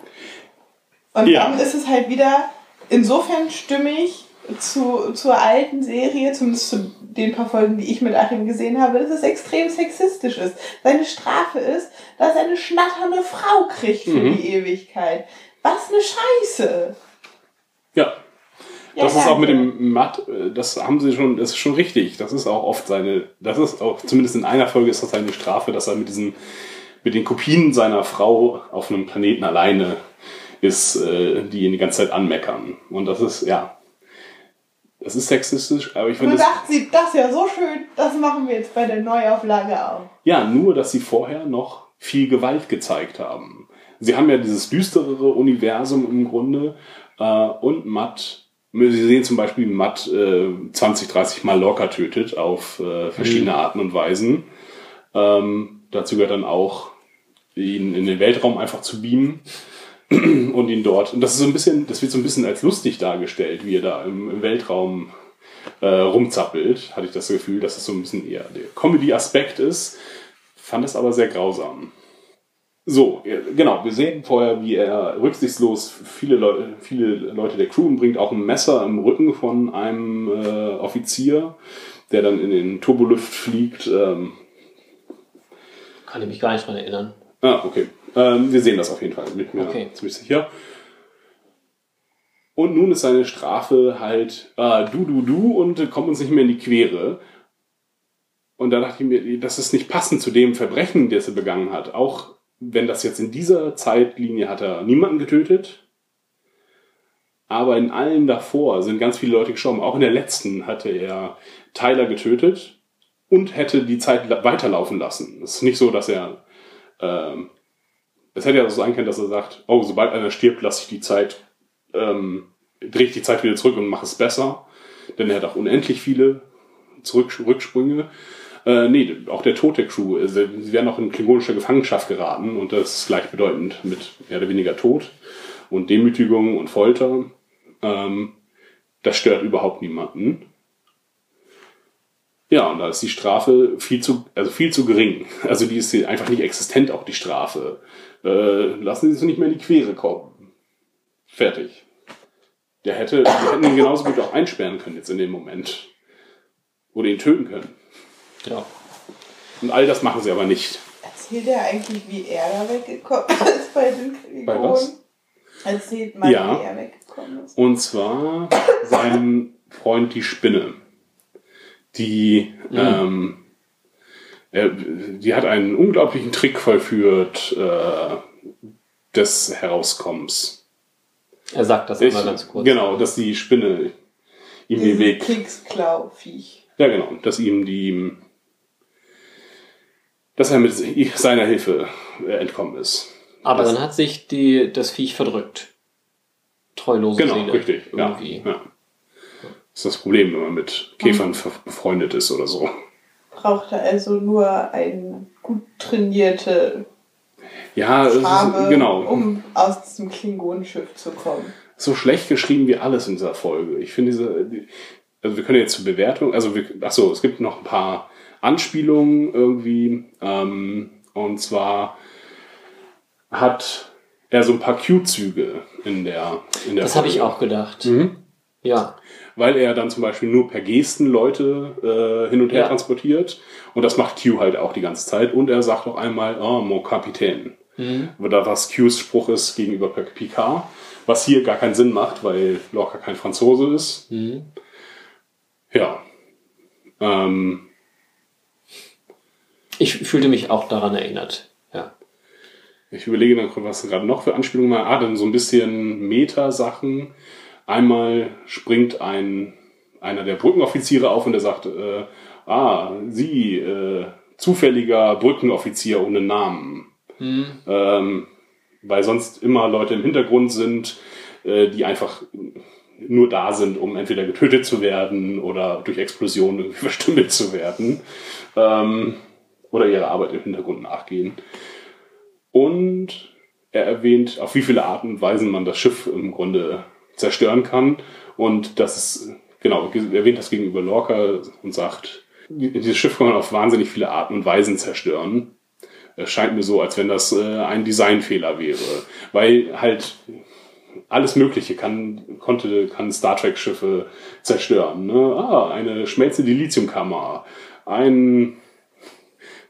Und Ja. dann ist es halt wieder insofern stimmig zu, zur alten Serie, zumindest zu den paar Folgen, die ich mit Achim gesehen habe, dass es extrem sexistisch ist. Seine Strafe ist, dass er eine schnatternde Frau kriegt für Mhm. die Ewigkeit. Was eine Scheiße! Ja. Ja, das ist auch mit danke. dem Matt, äh, das haben sie schon, das ist schon richtig. Das ist auch oft seine, das ist auch, zumindest in einer Folge ist das seine Strafe, dass er mit diesen, mit den Kopien seiner Frau auf einem Planeten alleine ist, äh, die ihn die ganze Zeit anmeckern. Und das ist, ja, das ist sexistisch, aber ich finde Man dachte sie, das ja so schön, das machen wir jetzt bei der Neuauflage auch. ja, nur, dass sie vorher noch viel Gewalt gezeigt haben. Sie haben ja dieses düsterere Universum im Grunde äh, und Matt, Sie sehen zum Beispiel, wie Matt äh, 20, 30 Mal locker tötet auf äh, verschiedene Arten und Weisen. Ähm, dazu gehört dann auch, ihn in den Weltraum einfach zu beamen und ihn dort. Und das ist so ein bisschen, das wird so ein bisschen als lustig dargestellt, wie er da im, im Weltraum äh, rumzappelt, hatte ich das Gefühl, dass es so ein bisschen eher der Comedy-Aspekt ist. Fand es aber sehr grausam. So, äh, genau, wir sehen vorher, wie er rücksichtslos viele Leute, viele Leute der Crew umbringt, auch ein Messer im Rücken von einem äh, Offizier, der dann in den Turbolift fliegt. Ähm, Kann ich mich gar nicht dran erinnern. Ah, okay. Ähm, wir sehen das auf jeden Fall. Bin ich mir Okay. ziemlich sicher. Und nun ist seine Strafe halt äh, du, du, du und äh, komm uns nicht mehr in die Quere. Und da dachte ich mir, das ist nicht passend zu dem Verbrechen, das er begangen hat. Auch wenn das jetzt in dieser Zeitlinie hat er niemanden getötet. Aber in allen davor sind ganz viele Leute gestorben. Auch in der letzten hatte er Tyler getötet und hätte die Zeit la- weiterlaufen lassen. Es ist nicht so, dass er ähm, es hätte ja so sein können, dass er sagt, oh, sobald einer stirbt, lasse ich die Zeit, ähm, drehe ich die Zeit wieder zurück und mache es besser. Denn er hat auch unendlich viele zurück, Rücksprünge. Äh, nee, auch der Tod der Crew. äh, Sie werden auch in klingonische Gefangenschaft geraten und das ist gleichbedeutend mit mehr oder weniger Tod und Demütigung und Folter. Ähm, das stört überhaupt niemanden. Ja, und da ist die Strafe viel zu, also viel zu gering. Also die ist einfach nicht existent, auch die Strafe. Äh, lassen Sie es nicht mehr in die Quere kommen. Fertig. Der hätte, die hätten ihn genauso gut auch einsperren können jetzt in dem Moment. Oder ihn töten können. Ja. Und all das machen sie aber nicht. Erzählt er eigentlich, wie er da weggekommen ist bei den Klingonen? Bei was? Erzählt mal, Ja. wie er weggekommen ist. Und zwar sein Freund die Spinne. Die, ähm, er, die hat einen unglaublichen Trick vollführt äh, des Herauskommens. Er sagt das Ich, immer ganz kurz. Genau, dass die Spinne ihm den Weg. Keksklau-Viech. Ja, genau, dass ihm die. Dass er mit seiner Hilfe äh, entkommen ist. Aber Das- dann hat sich die, das Viech verdrückt. Treulose Genau, Seele. richtig. Ja, Irgendwie. ja. Das ist das Problem, wenn man mit Käfern ver- befreundet ist oder so. Braucht er also nur eine gut trainierte Ja, Farbe, ist, genau. um aus diesem Klingonenschiff zu kommen. So schlecht geschrieben wie alles in dieser Folge. Ich finde diese, die- also wir können jetzt zur Bewertung, also wir, ach so, es gibt noch ein paar Anspielungen irgendwie, ähm, und zwar hat er so ein paar Q-Züge in der, in der Das habe ich auch gedacht. Mhm. Ja. weil er dann zum Beispiel nur per Gesten Leute äh, hin und her Ja. transportiert. Und das macht Q halt auch die ganze Zeit. Und er sagt auch einmal, oh, mon Capitaine. Mhm. Da was Qs Spruch ist gegenüber Picard. Was hier gar keinen Sinn macht, weil Lorca kein Franzose ist. Mhm. Ja. Ähm, Ich fühlte mich auch daran erinnert. Ja. ich überlege dann, was gerade noch für Anspielungen mal. Ah, dann so ein bisschen Meta-Sachen. Einmal springt ein, einer der Brückenoffiziere auf und der sagt, äh, ah, Sie, äh, zufälliger Brückenoffizier ohne Namen. Ähm, weil sonst immer Leute im Hintergrund sind, äh, die einfach nur da sind, um entweder getötet zu werden oder durch Explosionen irgendwie verstümmelt zu werden. Ähm, oder ihrer Arbeit im Hintergrund nachgehen. Und er erwähnt, auf wie viele Arten und Weisen man das Schiff im Grunde zerstören kann. Und das ist, genau, er erwähnt das gegenüber Lorca und sagt, dieses Schiff kann man auf wahnsinnig viele Arten und Weisen zerstören. Es scheint mir so, als wenn das äh, ein Designfehler wäre. Weil halt alles Mögliche kann, konnte, kann Star Trek-Schiffe zerstören. Ne? Ah, eine schmelzende Lithiumkammer, ein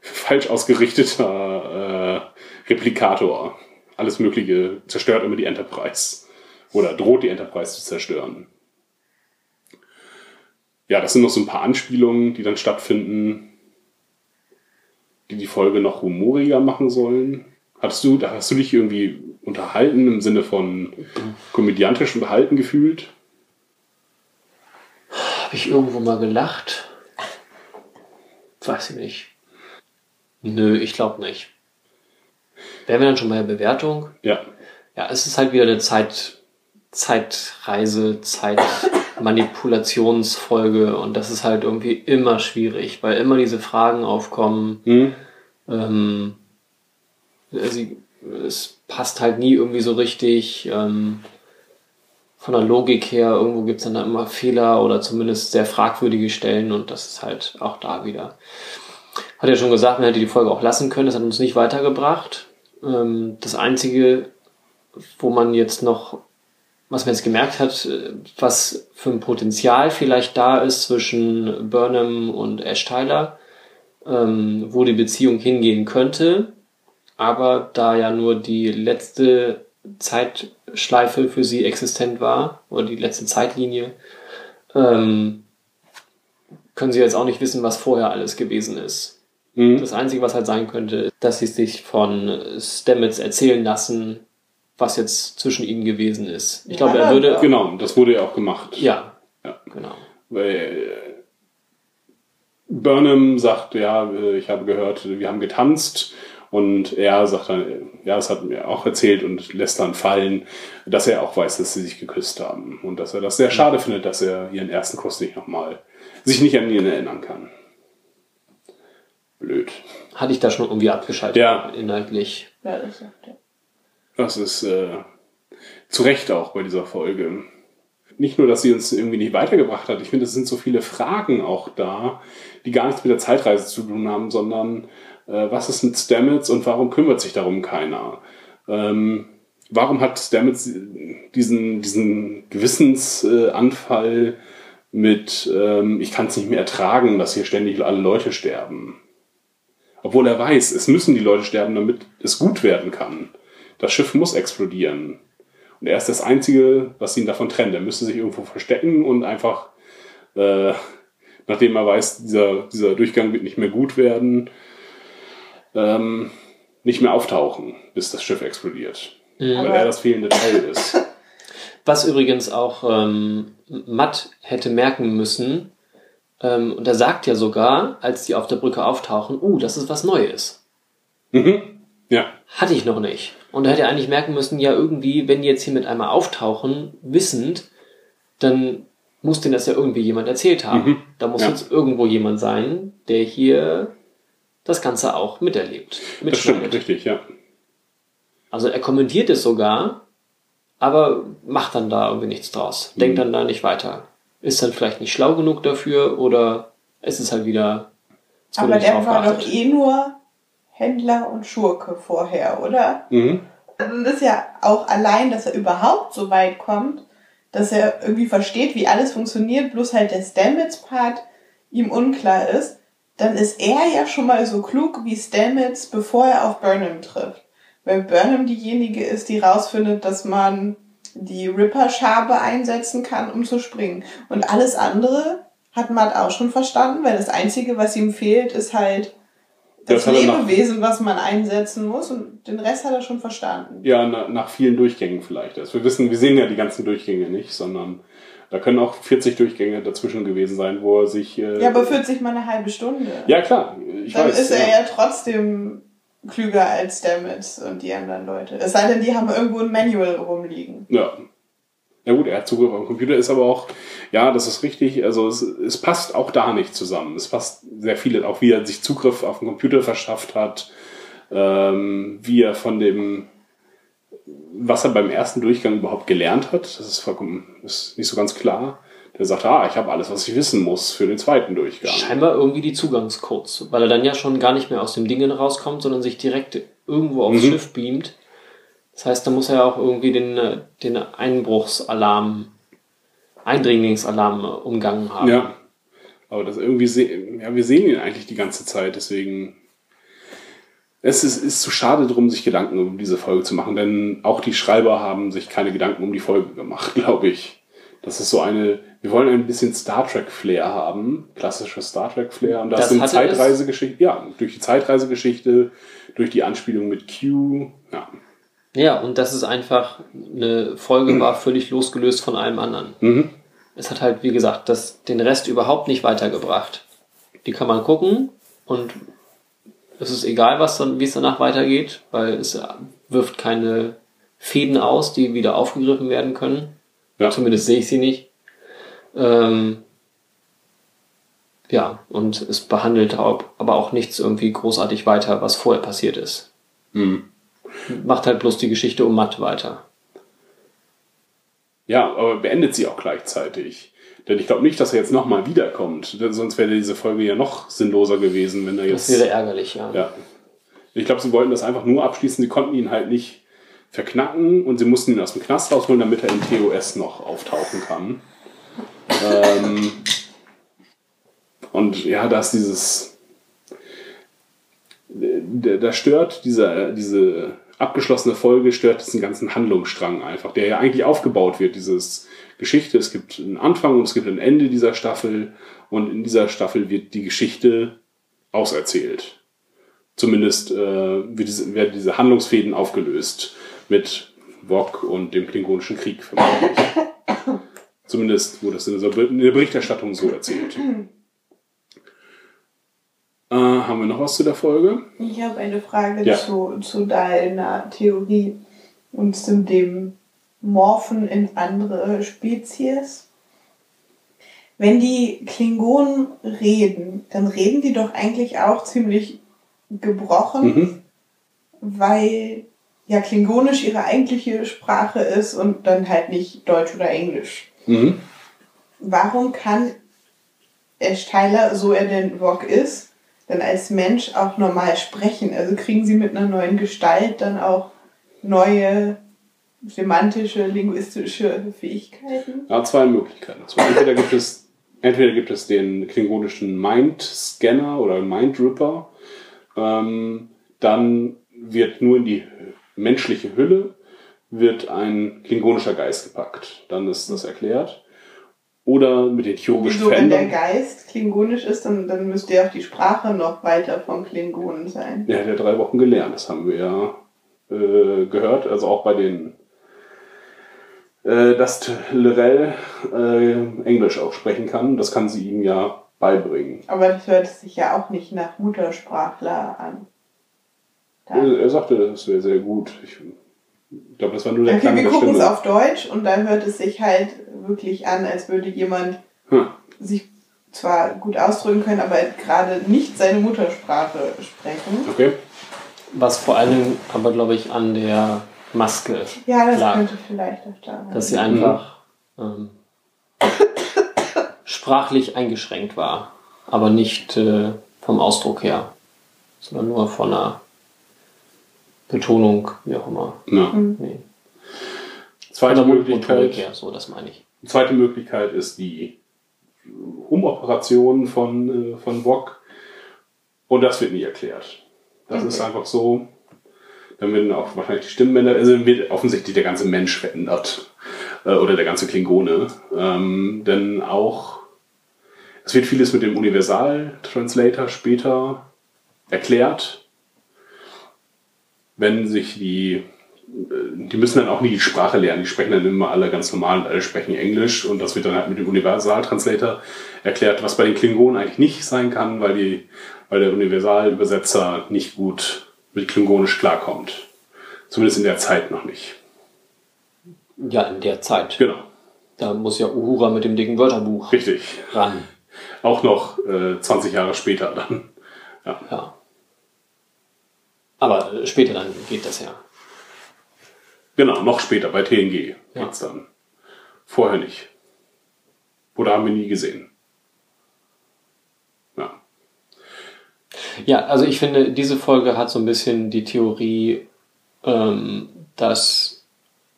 falsch ausgerichteter äh, Replikator. Alles Mögliche zerstört immer die Enterprise. Oder droht die Enterprise zu zerstören. Ja, das sind noch so ein paar Anspielungen, die dann stattfinden, die die Folge noch humoriger machen sollen. Hast du, hast du dich irgendwie unterhalten im Sinne von komödiantisch unterhalten gefühlt? Habe ich irgendwo mal gelacht? Weiß ich nicht. Nö, ich glaube nicht. Wären wir dann schon bei der Bewertung? Ja. Ja, es ist halt wieder eine Zeit, Zeitreise, Zeitmanipulationsfolge und das ist halt irgendwie immer schwierig, weil immer diese Fragen aufkommen. Hm? Ähm, sie, es passt halt nie irgendwie so richtig. Ähm, von der Logik her, irgendwo gibt es dann immer Fehler oder zumindest sehr fragwürdige Stellen und das ist halt auch da wieder. Hat ja schon gesagt, man hätte die Folge auch lassen können, das hat uns nicht weitergebracht. Ähm, das Einzige, wo man jetzt noch, was man jetzt gemerkt hat, äh, was für ein Potenzial vielleicht da ist zwischen Burnham und Ash Tyler, ähm, wo die Beziehung hingehen könnte, aber da ja nur die letzte Zeitschleife für sie existent war, oder die letzte Zeitlinie, ähm, können sie jetzt auch nicht wissen, was vorher alles gewesen ist. Mhm. Das Einzige, was halt sein könnte, ist, dass sie sich von Stamets erzählen lassen, was jetzt zwischen ihnen gewesen ist. Ich glaube, er Ja, würde. ja. Genau, das wurde ja auch gemacht. Ja, Ja. genau. Weil äh, Burnham sagt, ja, äh, ich habe gehört, wir haben getanzt. Und er sagt dann, äh, ja, das hat mir auch erzählt und lässt dann fallen, dass er auch weiß, dass sie sich geküsst haben. Und dass er das sehr schade findet, dass er ihren ersten Kuss nicht nochmal, sich nicht an ihn erinnern kann. Blöd. Hatte ich da schon irgendwie abgeschaltet, Ja. inhaltlich. Ja, das sagt er. Das ist äh, zu Recht auch bei dieser Folge. Nicht nur, dass sie uns irgendwie nicht weitergebracht hat, ich finde, es sind so viele Fragen auch da, die gar nichts mit der Zeitreise zu tun haben, sondern äh, was ist mit Stamets und warum kümmert sich darum keiner? Ähm, warum hat Stamets diesen, diesen Gewissensanfall mit, ähm, ich kann es nicht mehr ertragen, dass hier ständig alle Leute sterben? Obwohl er weiß, es müssen die Leute sterben, damit es gut werden kann. Das Schiff muss explodieren. Und er ist das Einzige, was ihn davon trennt. Er müsste sich irgendwo verstecken und einfach, äh, nachdem er weiß, dieser, dieser Durchgang wird nicht mehr gut werden, ähm, nicht mehr auftauchen, bis das Schiff explodiert. Weil Aber- er das fehlende Teil ist. Was übrigens auch ähm, Matt hätte merken müssen, ähm, und er sagt ja sogar, als die auf der Brücke auftauchen, uh, das ist was Neues. Mhm. Ja, Hatte ich noch nicht. Und er hätte eigentlich merken müssen, ja irgendwie, wenn die jetzt hier mit einmal auftauchen, wissend, dann muss denen das ja irgendwie jemand erzählt haben. Mhm. Da muss Ja. jetzt irgendwo jemand sein, der hier das Ganze auch miterlebt. das stimmt, richtig, ja. Also er kommentiert es sogar, aber macht dann da irgendwie nichts draus. Denkt Mhm. dann da nicht weiter. Ist dann vielleicht nicht schlau genug dafür oder es ist halt wieder. Aber der war doch eh nur Händler und Schurke vorher, oder? Mhm. Das ist ja auch allein, dass er überhaupt so weit kommt, dass er irgendwie versteht, wie alles funktioniert, bloß halt der Stamets-Part ihm unklar ist, dann ist er ja schon mal so klug wie Stamets, bevor er auf Burnham trifft. Weil Burnham diejenige ist, die rausfindet, dass man die Ripper-Schabe einsetzen kann, um zu springen. Und alles andere hat Matt auch schon verstanden, weil das Einzige, was ihm fehlt, ist halt das Das Lebewesen, was man einsetzen muss. Und den Rest hat er schon verstanden. Ja, na, nach vielen Durchgängen vielleicht. Also wir wissen, wir sehen ja die ganzen Durchgänge nicht, sondern da können auch 40 Durchgänge dazwischen gewesen sein, wo er sich. Äh, Ja, aber 40 mal eine halbe Stunde. Ja, klar. Ich Dann weiß. ist er ja. ja trotzdem klüger als Stamets und die anderen Leute. Es sei denn, die haben irgendwo ein Manual rumliegen. Ja. Ja gut, er hat Zugriff auf den Computer, ist aber auch, ja, das ist richtig, also es, es passt auch da nicht zusammen. Es passt sehr viele, auch wie er sich Zugriff auf den Computer verschafft hat, ähm, wie er von dem, was er beim ersten Durchgang überhaupt gelernt hat, das ist vollkommen, ist nicht so ganz klar. Der sagt, ah, ich habe alles, was ich wissen muss für den zweiten Durchgang. Scheinbar irgendwie die Zugangscodes, weil er dann ja schon gar nicht mehr aus dem Dingen rauskommt, sondern sich direkt irgendwo aufs Mhm. Schiff beamt. Das heißt, da muss er ja auch irgendwie den, äh, den Einbruchsalarm, Eindringlingsalarm äh, umgangen haben. Ja. Aber das irgendwie ja, wir sehen ihn eigentlich die ganze Zeit, deswegen. Es ist, ist zu schade drum, sich Gedanken um diese Folge zu machen, denn auch die Schreiber haben sich keine Gedanken um die Folge gemacht, glaube ich. Das ist so eine, wir wollen ein bisschen Star Trek Flair haben, klassische Star Trek Flair, und das, Das sind? Zeitreisegeschichte, ja, durch die Zeitreisegeschichte, durch die Anspielung mit Q, ja. Ja, und dass es einfach eine Folge war, völlig losgelöst von allem anderen. Mhm. Es hat halt, wie gesagt, das, den Rest überhaupt nicht weitergebracht. Die kann man gucken und es ist egal, was dann, wie es danach weitergeht, weil es wirft keine Fäden aus, die wieder aufgegriffen werden können. Ja. Zumindest sehe ich sie nicht. Ähm, ja, und es behandelt aber auch nichts irgendwie großartig weiter, was vorher passiert ist. Mhm. Macht halt bloß die Geschichte um Matt weiter. Ja, aber beendet sie auch gleichzeitig. Denn ich glaube nicht, dass er jetzt nochmal wiederkommt. Denn sonst wäre diese Folge ja noch sinnloser gewesen, wenn er Das jetzt. wäre ärgerlich, ja. Ja. Ich glaube, sie wollten das einfach nur abschließen. Sie konnten ihn halt nicht verknacken und sie mussten ihn aus dem Knast rausholen, damit er im TOS noch auftauchen kann. ähm, und ja, da ist dieses. Da stört dieser, diese abgeschlossene Folge, stört diesen ganzen Handlungsstrang einfach, der ja eigentlich aufgebaut wird, dieses Geschichte. Es gibt einen Anfang und es gibt ein Ende dieser Staffel und in dieser Staffel wird die Geschichte auserzählt. Zumindest äh, wird diese, werden diese Handlungsfäden aufgelöst mit Wok und dem Klingonischen Krieg vermutlich. Zumindest wurde das in der in der Berichterstattung so erzählt. Äh, haben wir noch was zu der Folge? Ich habe eine Frage Ja. zu, zu deiner Theorie und zu dem Morphen in andere Spezies. Wenn die Klingonen reden, dann reden die doch eigentlich auch ziemlich gebrochen, Mhm. weil ja Klingonisch ihre eigentliche Sprache ist und dann halt nicht Deutsch oder Englisch. Mhm. Warum kann Ash Tyler, so er denn Rock ist, dann als Mensch auch normal sprechen? Also kriegen sie mit einer neuen Gestalt dann auch neue semantische, linguistische Fähigkeiten? Ja, zwei Möglichkeiten. Also entweder gibt es entweder gibt es den klingonischen Mind Scanner oder Mind Ripper. Ähm, dann wird nur in die menschliche Hülle wird ein klingonischer Geist gepackt. Dann ist das erklärt. Oder mit den chirurgischen So, wenn der. Geist klingonisch ist, dann, dann müsste ja auch die Sprache noch weiter von Klingonen sein. Der hat ja drei Wochen gelernt, das haben wir ja äh, gehört. Also auch bei den, äh, dass Lorel äh, Englisch auch sprechen kann, das kann sie ihm ja beibringen. Aber das hört sich ja auch nicht nach Muttersprachler an. Da. Er, er sagte, das wäre sehr gut. Ich glaube, das war nur der Okay, Klang wir gucken es auf Deutsch und da hört es sich halt wirklich an, als würde jemand Hm. sich zwar gut ausdrücken können, aber gerade nicht seine Muttersprache sprechen. Okay. Was vor allem aber, glaube ich, an der Maske Ja, das lag. könnte vielleicht auch da Dass sie einfach ähm, sprachlich eingeschränkt war, aber nicht äh, vom Ausdruck her, sondern nur von einer Betonung, wie auch immer. Ja. Nee. Von Zweite, Möglichkeit, her, so, das meine ich. zweite Möglichkeit ist die Umoperation von, äh, von Wok. Und das wird nie erklärt. Das ist einfach so. Dann werden auch wahrscheinlich die Stimmbänder, also dann wird offensichtlich der ganze Mensch verändert. Äh, oder der ganze Klingone. Ähm, denn auch, es wird vieles mit dem Universal-Translator später erklärt. Wenn sich die die müssen dann auch nie die Sprache lernen. Die sprechen dann immer alle ganz normal und alle sprechen Englisch und das wird dann halt mit dem Universaltranslator erklärt, was bei den Klingonen eigentlich nicht sein kann, weil, die, weil der Universalübersetzer nicht gut mit Klingonisch klarkommt. Zumindest in der Zeit noch nicht. Ja, in der Zeit. Genau. Da muss ja Uhura mit dem dicken Wörterbuch Richtig. ran. Auch noch äh, 20 Jahre später dann. Ja. Aber äh, später dann geht das ja. Genau, noch später bei TNG Ja. geht's dann. Vorher nicht. Oder haben wir nie gesehen. Ja. Ja, also ich finde, diese Folge hat so ein bisschen die Theorie, ähm, dass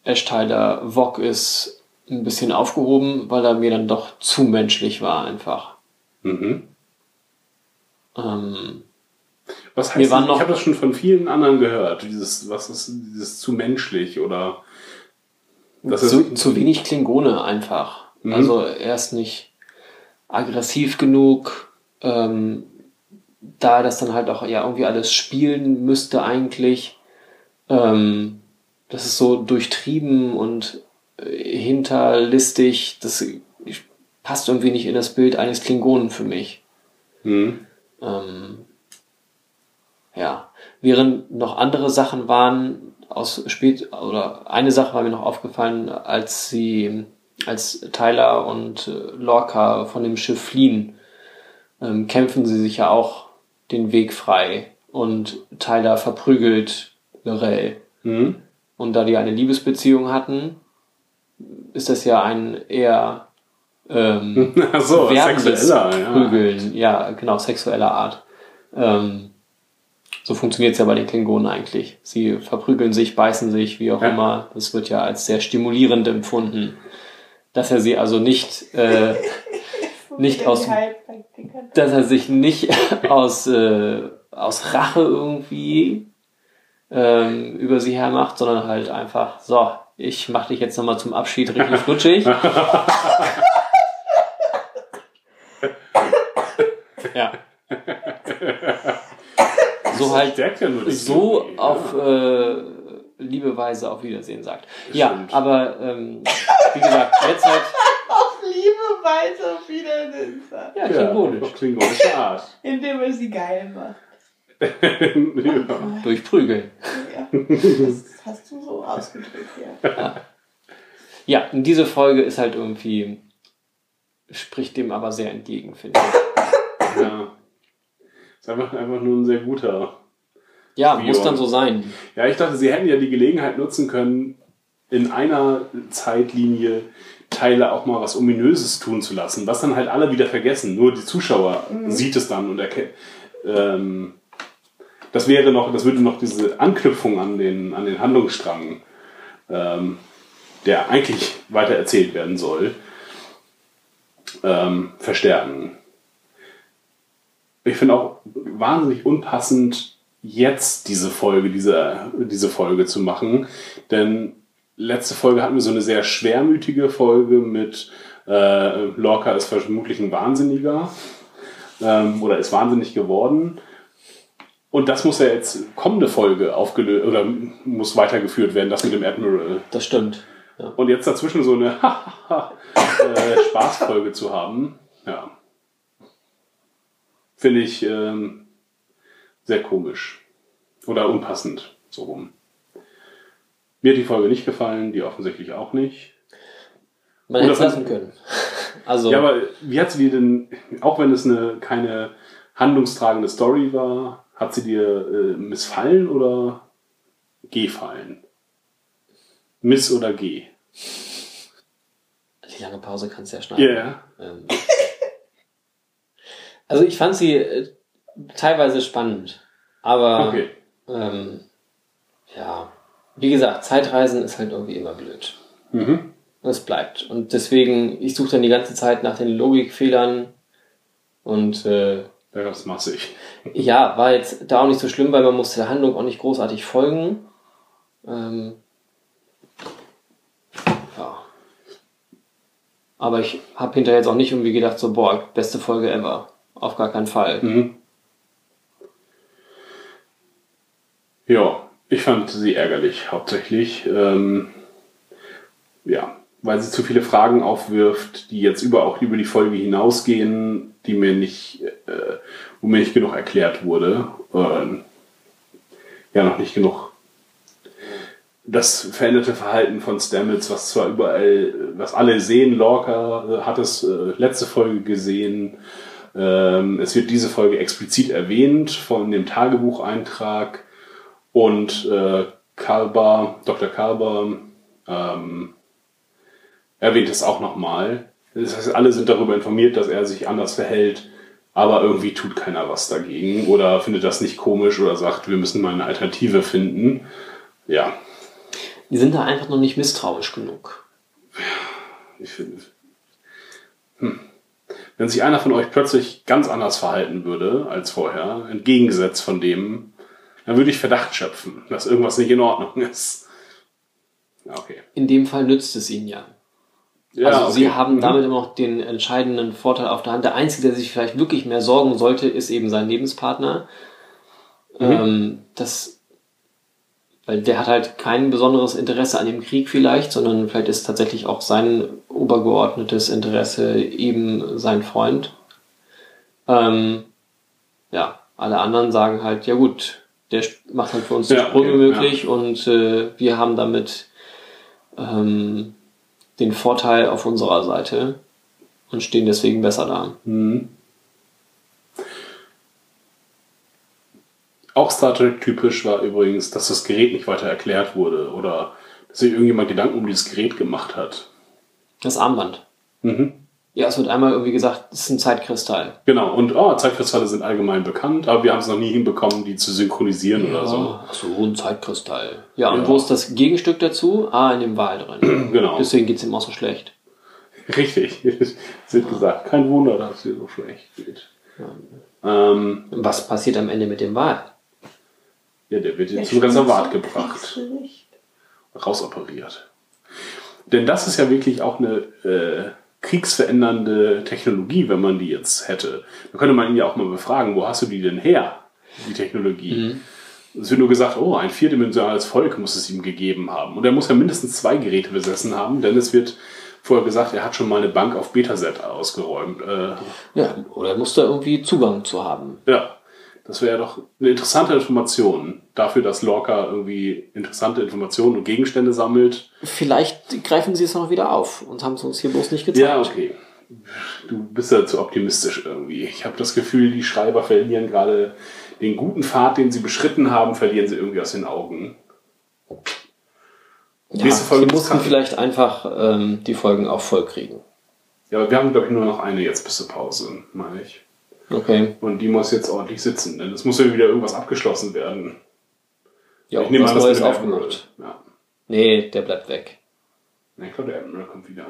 Ash Tyler Vog ist, ein bisschen aufgehoben, weil er mir dann doch zu menschlich war einfach. Mhm. Ähm, Was Wir heißt waren noch- Ich habe das schon von vielen anderen gehört. Dieses, was ist dieses zu menschlich oder zu, zu wenig Klingone einfach. Mhm. Also er ist nicht aggressiv genug, ähm, da das dann halt auch ja irgendwie alles spielen müsste eigentlich. Ähm, das ist so durchtrieben und äh, hinterlistig. Das passt irgendwie nicht in das Bild eines Klingonen für mich. Mhm. Ähm, ja, während noch andere Sachen waren aus spät oder eine Sache war mir noch aufgefallen, als sie als Tyler und äh, Lorca von dem Schiff fliehen, ähm, kämpfen sie sich ja auch den Weg frei und Tyler verprügelt Lorel. Mhm. Und da die eine Liebesbeziehung hatten, ist das ja ein eher ähm, so, sexueller, ja. Prügeln, ja, genau, sexueller Art. Ähm, so funktioniert es ja bei den Klingonen eigentlich. Sie verprügeln sich, beißen sich, wie auch Ja. immer. Das wird ja als sehr stimulierend empfunden. Dass er sie also nicht, äh, nicht aus, dass er sich nicht aus, äh, aus Rache irgendwie ähm, über sie hermacht, sondern halt einfach, so, ich mach dich jetzt nochmal zum Abschied richtig flutschig. So halt ja so Theorie, auf ja. äh, liebe Weise auf Wiedersehen sagt. Ja, Stimmt. aber ähm, wie gesagt, jetzt halt Auf Liebe weiter wieder den ja, ja, klingonisch. auf klingonische Art. Indem er sie geil macht. ja. Durch Prügeln. Ja, das hast du so ausgedrückt, ja. Ja, und diese Folge ist halt irgendwie, spricht dem aber sehr entgegen, finde ich. ja. Ist einfach, einfach nur ein sehr guter. Ja, Wie muss dann so sein. Ja, ich dachte, sie hätten ja die Gelegenheit nutzen können, in einer Zeitlinie Teile auch mal was Ominöses tun zu lassen, was dann halt alle wieder vergessen. Nur die Zuschauer sieht es dann und erkennt. Ähm, das wäre noch, das würde noch diese Anknüpfung an den, an den Handlungsstrang, ähm, der eigentlich weiter erzählt werden soll, ähm, verstärken. Ich finde auch wahnsinnig unpassend, jetzt diese Folge, diese, diese Folge zu machen. Denn letzte Folge hatten wir so eine sehr schwermütige Folge mit äh, Lorca ist vermutlich ein Wahnsinniger ähm, oder ist wahnsinnig geworden. Und das muss ja jetzt kommende Folge aufgelöst oder muss weitergeführt werden, das mit dem Admiral. Das stimmt. Ja. Und jetzt dazwischen so eine äh, Spaßfolge zu haben, ja. Finde ich ähm, sehr komisch. Oder unpassend, so rum. Mir hat die Folge nicht gefallen, die offensichtlich auch nicht. Man hätte es lassen können. Also, Ja, aber wie hat sie dir denn, auch wenn es eine keine handlungstragende Story war, hat sie dir äh, missfallen oder gefallen? Miss oder G? die lange Pause kannst du ja schneiden. Ja. Ähm, also ich fand sie äh, teilweise spannend, aber Okay. ähm, ja, wie gesagt, Zeitreisen ist halt irgendwie immer blöd. Mhm. Und es bleibt. Und deswegen, ich suche dann die ganze Zeit nach den Logikfehlern und äh, Ja, das massig. ja, war jetzt da auch nicht so schlimm, weil man musste der Handlung auch nicht großartig folgen. Ähm, ja. Aber ich habe hinterher jetzt auch nicht irgendwie gedacht, so, boah, beste Folge ever. Auf gar keinen Fall. Mhm. Ja, ich fand sie ärgerlich hauptsächlich. Ähm, ja, weil sie zu viele Fragen aufwirft, die jetzt über auch über die Folge hinausgehen, die mir nicht, äh, wo mir nicht genug erklärt wurde. Ähm, ja, noch nicht genug das veränderte Verhalten von Stamets, was zwar überall, was alle sehen, Lorca äh, hat es äh, letzte Folge gesehen. Ähm, es wird diese Folge explizit erwähnt von dem Tagebucheintrag und äh, Kalber, Dr. Kalber ähm, erwähnt es auch nochmal. Das heißt, alle sind darüber informiert, dass er sich anders verhält, aber irgendwie tut keiner was dagegen oder findet das nicht komisch oder sagt, wir müssen mal eine Alternative finden. Ja, Die sind da einfach noch nicht misstrauisch genug. ich finde. Hm. Wenn sich einer von euch plötzlich ganz anders verhalten würde als vorher, entgegengesetzt von dem, dann würde ich Verdacht schöpfen, dass irgendwas nicht in Ordnung ist. Okay. In dem Fall nützt es ihnen ja. Ja, also okay. sie haben Mhm. damit immer noch den entscheidenden Vorteil auf der Hand. Der Einzige, der sich vielleicht wirklich mehr sorgen sollte, ist eben sein Lebenspartner. Mhm. Ähm, das, weil der hat halt kein besonderes Interesse an dem Krieg vielleicht, sondern vielleicht ist tatsächlich auch sein obergeordnetes Interesse eben sein Freund. Ähm, ja, alle anderen sagen halt, ja gut, der macht halt für uns die Ja, Sprünge okay, möglich und äh, wir haben damit ähm, den Vorteil auf unserer Seite und stehen deswegen besser da. Mhm. Auch Star Trek typisch war übrigens, dass das Gerät nicht weiter erklärt wurde oder dass sich irgendjemand Gedanken um dieses Gerät gemacht hat. Das Armband. Mhm. Ja, es wird einmal irgendwie gesagt, es ist ein Zeitkristall. Genau, und oh, Zeitkristalle sind allgemein bekannt, aber wir haben es noch nie hinbekommen, die zu synchronisieren oder so. Ach so, ein Zeitkristall. Ja, und Ja. wo ist das Gegenstück dazu? Ah, in dem Wal drin. Genau. Deswegen geht es ihm auch so schlecht. Richtig, es wird gesagt. Kein Wunder, dass es dir so schlecht geht. Ähm, Was passiert am Ende mit dem Wal? Ja, der wird jetzt zum Reservat gebracht, rausoperiert. Denn das ist ja wirklich auch eine äh, kriegsverändernde Technologie, wenn man die jetzt hätte. Da könnte man ihn ja auch mal befragen, wo hast du die denn her, die Technologie? Es wird nur gesagt, oh, ein vierdimensionales Volk muss es ihm gegeben haben. Und er muss ja mindestens zwei Geräte besessen haben, denn es wird vorher gesagt, er hat schon mal eine Bank auf Betaset ausgeräumt. Äh, Ja, oder muss da irgendwie Zugang zu haben. ja, das wäre doch eine interessante Information dafür, dass Lorca irgendwie interessante Informationen und Gegenstände sammelt. Vielleicht greifen sie es noch wieder auf und haben es uns hier bloß nicht gezeigt. Ja, okay. Du bist ja zu optimistisch irgendwie. Ich habe das Gefühl, die Schreiber verlieren gerade den guten Pfad, den sie beschritten haben, verlieren sie irgendwie aus den Augen. Ja, Nächste Folge sie muss mussten vielleicht einfach ähm, die Folgen auch voll kriegen. Ja, aber wir haben, glaube ich, nur noch eine jetzt bis zur Pause, meine ich. Okay. Und die muss jetzt ordentlich sitzen, denn es muss ja wieder irgendwas abgeschlossen werden. Ja, ich nehme an, das Neues aufgemacht. Ja. Nee, der bleibt weg. Ja, Ich glaube, der Admiral kommt wieder.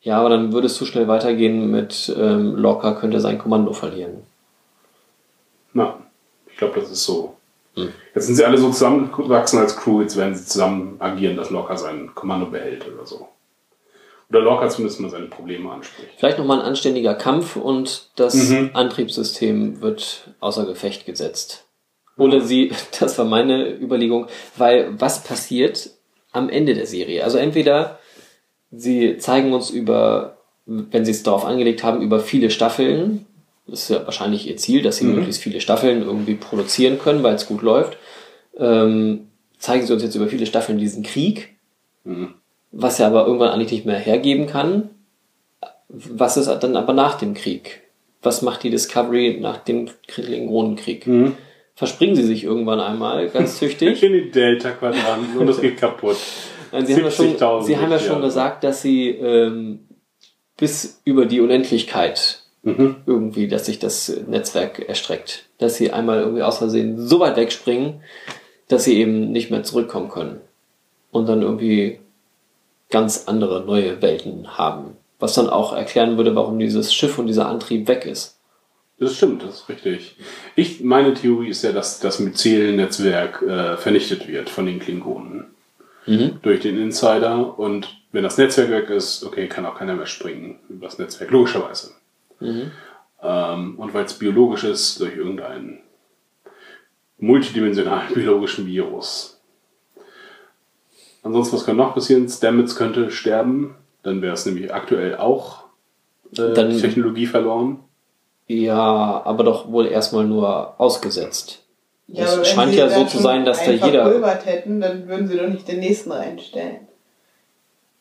Ja, aber dann würde es zu schnell weitergehen mit ähm, Locker könnte sein Kommando verlieren. Na, ich glaube, das ist so. Jetzt sind sie alle so zusammengewachsen als Crew, jetzt werden sie zusammen agieren, dass Lorca sein Kommando behält oder so. Oder Lorca zumindest mal seine Probleme anspricht. Vielleicht nochmal ein anständiger Kampf und das Mhm. Antriebssystem wird außer Gefecht gesetzt. Oder sie, das war meine Überlegung, weil was passiert am Ende der Serie? Also entweder sie zeigen uns über, wenn sie es darauf angelegt haben, über viele Staffeln, das ist ja wahrscheinlich ihr Ziel, dass sie Mhm. möglichst viele Staffeln irgendwie produzieren können, weil es gut läuft, ähm, zeigen sie uns jetzt über viele Staffeln diesen Krieg, Mhm. Was ja aber irgendwann eigentlich nicht mehr hergeben kann. Was ist dann aber nach dem Krieg? Was macht die Discovery nach dem Klingonenkrieg? Mhm. Verspringen sie sich irgendwann einmal ganz tüchtig? In die Delta-Quadranten und das geht kaputt. Nein, sie haben ja schon, 70.000 sie haben ja schon gesagt, dass sie ähm, bis über die Unendlichkeit Mhm. irgendwie, dass sich das Netzwerk erstreckt. Dass sie einmal irgendwie aus Versehen so weit wegspringen, dass sie eben nicht mehr zurückkommen können. Und dann irgendwie ganz andere neue Welten haben. Was dann auch erklären würde, warum dieses Schiff und dieser Antrieb weg ist. Das stimmt, das ist richtig. Ich, meine Theorie ist ja, dass das Myzel-Netzwerk äh, vernichtet wird von den Klingonen. Durch den Insider. Und wenn das Netzwerk weg ist, okay, kann auch keiner mehr springen über das Netzwerk, logischerweise. Ähm, und weil es biologisch ist, durch irgendeinen multidimensionalen biologischen Virus. Ansonsten, was kann noch passieren? Stamets könnte sterben. Dann wäre es nämlich aktuell auch äh, Dann- die Technologie verloren. Ja, aber doch wohl erstmal nur ausgesetzt. Ja, Es wenn scheint sie ja so zu sein, dass da einen jeder- verpulvert hätten, dann würden sie doch nicht den nächsten reinstellen.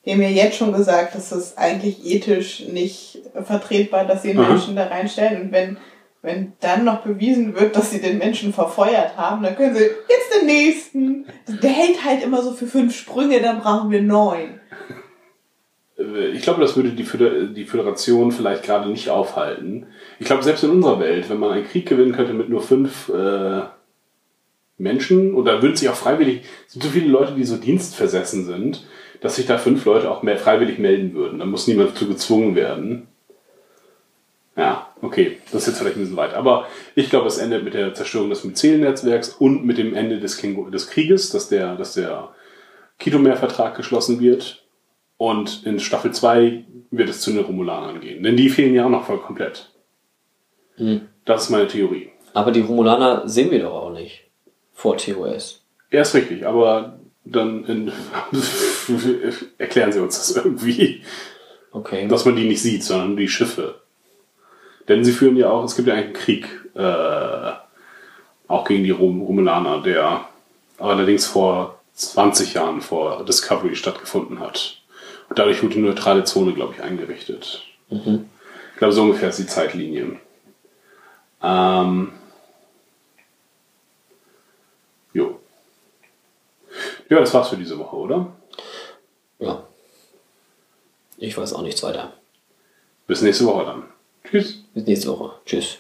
Die haben ja jetzt schon gesagt, dass es eigentlich ethisch nicht vertretbar, dass sie einen. Menschen da reinstellen. Und wenn, wenn dann noch bewiesen wird, dass sie den Menschen verfeuert haben, dann können sie jetzt den nächsten. Der hält halt immer so für fünf Sprünge, dann brauchen wir neun. Äh, Ich glaube, das würde die, Föder die Föderation vielleicht gerade nicht aufhalten. Ich glaube, selbst in unserer Welt, wenn man einen Krieg gewinnen könnte mit nur fünf äh, Menschen, oder würden sich auch freiwillig, es sind so viele Leute, die so dienstversessen sind, dass sich da fünf Leute auch mehr freiwillig melden würden. Da muss niemand zu gezwungen werden. Ja, okay, das ist jetzt vielleicht ein bisschen weit. Aber ich glaube, es endet mit der Zerstörung des Myzel-Netzwerks und mit dem Ende des, King des Krieges, dass der, dass der Kitomer-Vertrag geschlossen wird. Und in Staffel 2 wird es zu den Romulanern gehen. Denn die fehlen ja auch noch voll komplett. Hm. Das ist meine Theorie. Aber die Romulaner sehen wir doch auch nicht. Vor TOS. Ja, ist richtig, aber dann in, erklären Sie uns das irgendwie, Okay. dass man die nicht sieht, sondern die Schiffe. Denn sie führen ja auch, es gibt ja einen Krieg, äh, auch gegen die Rom Romulaner, der allerdings vor 20 Jahren vor Discovery stattgefunden hat. Und dadurch wurde die neutrale Zone, glaube ich, eingerichtet. Mhm. Ich glaube, so ungefähr ist die Zeitlinie. Ähm, jo. Ja, das war's für diese Woche, oder? Ja. Ich weiß auch nichts weiter. Bis nächste Woche dann. Tschüss. Bis nächste Woche. Tschüss.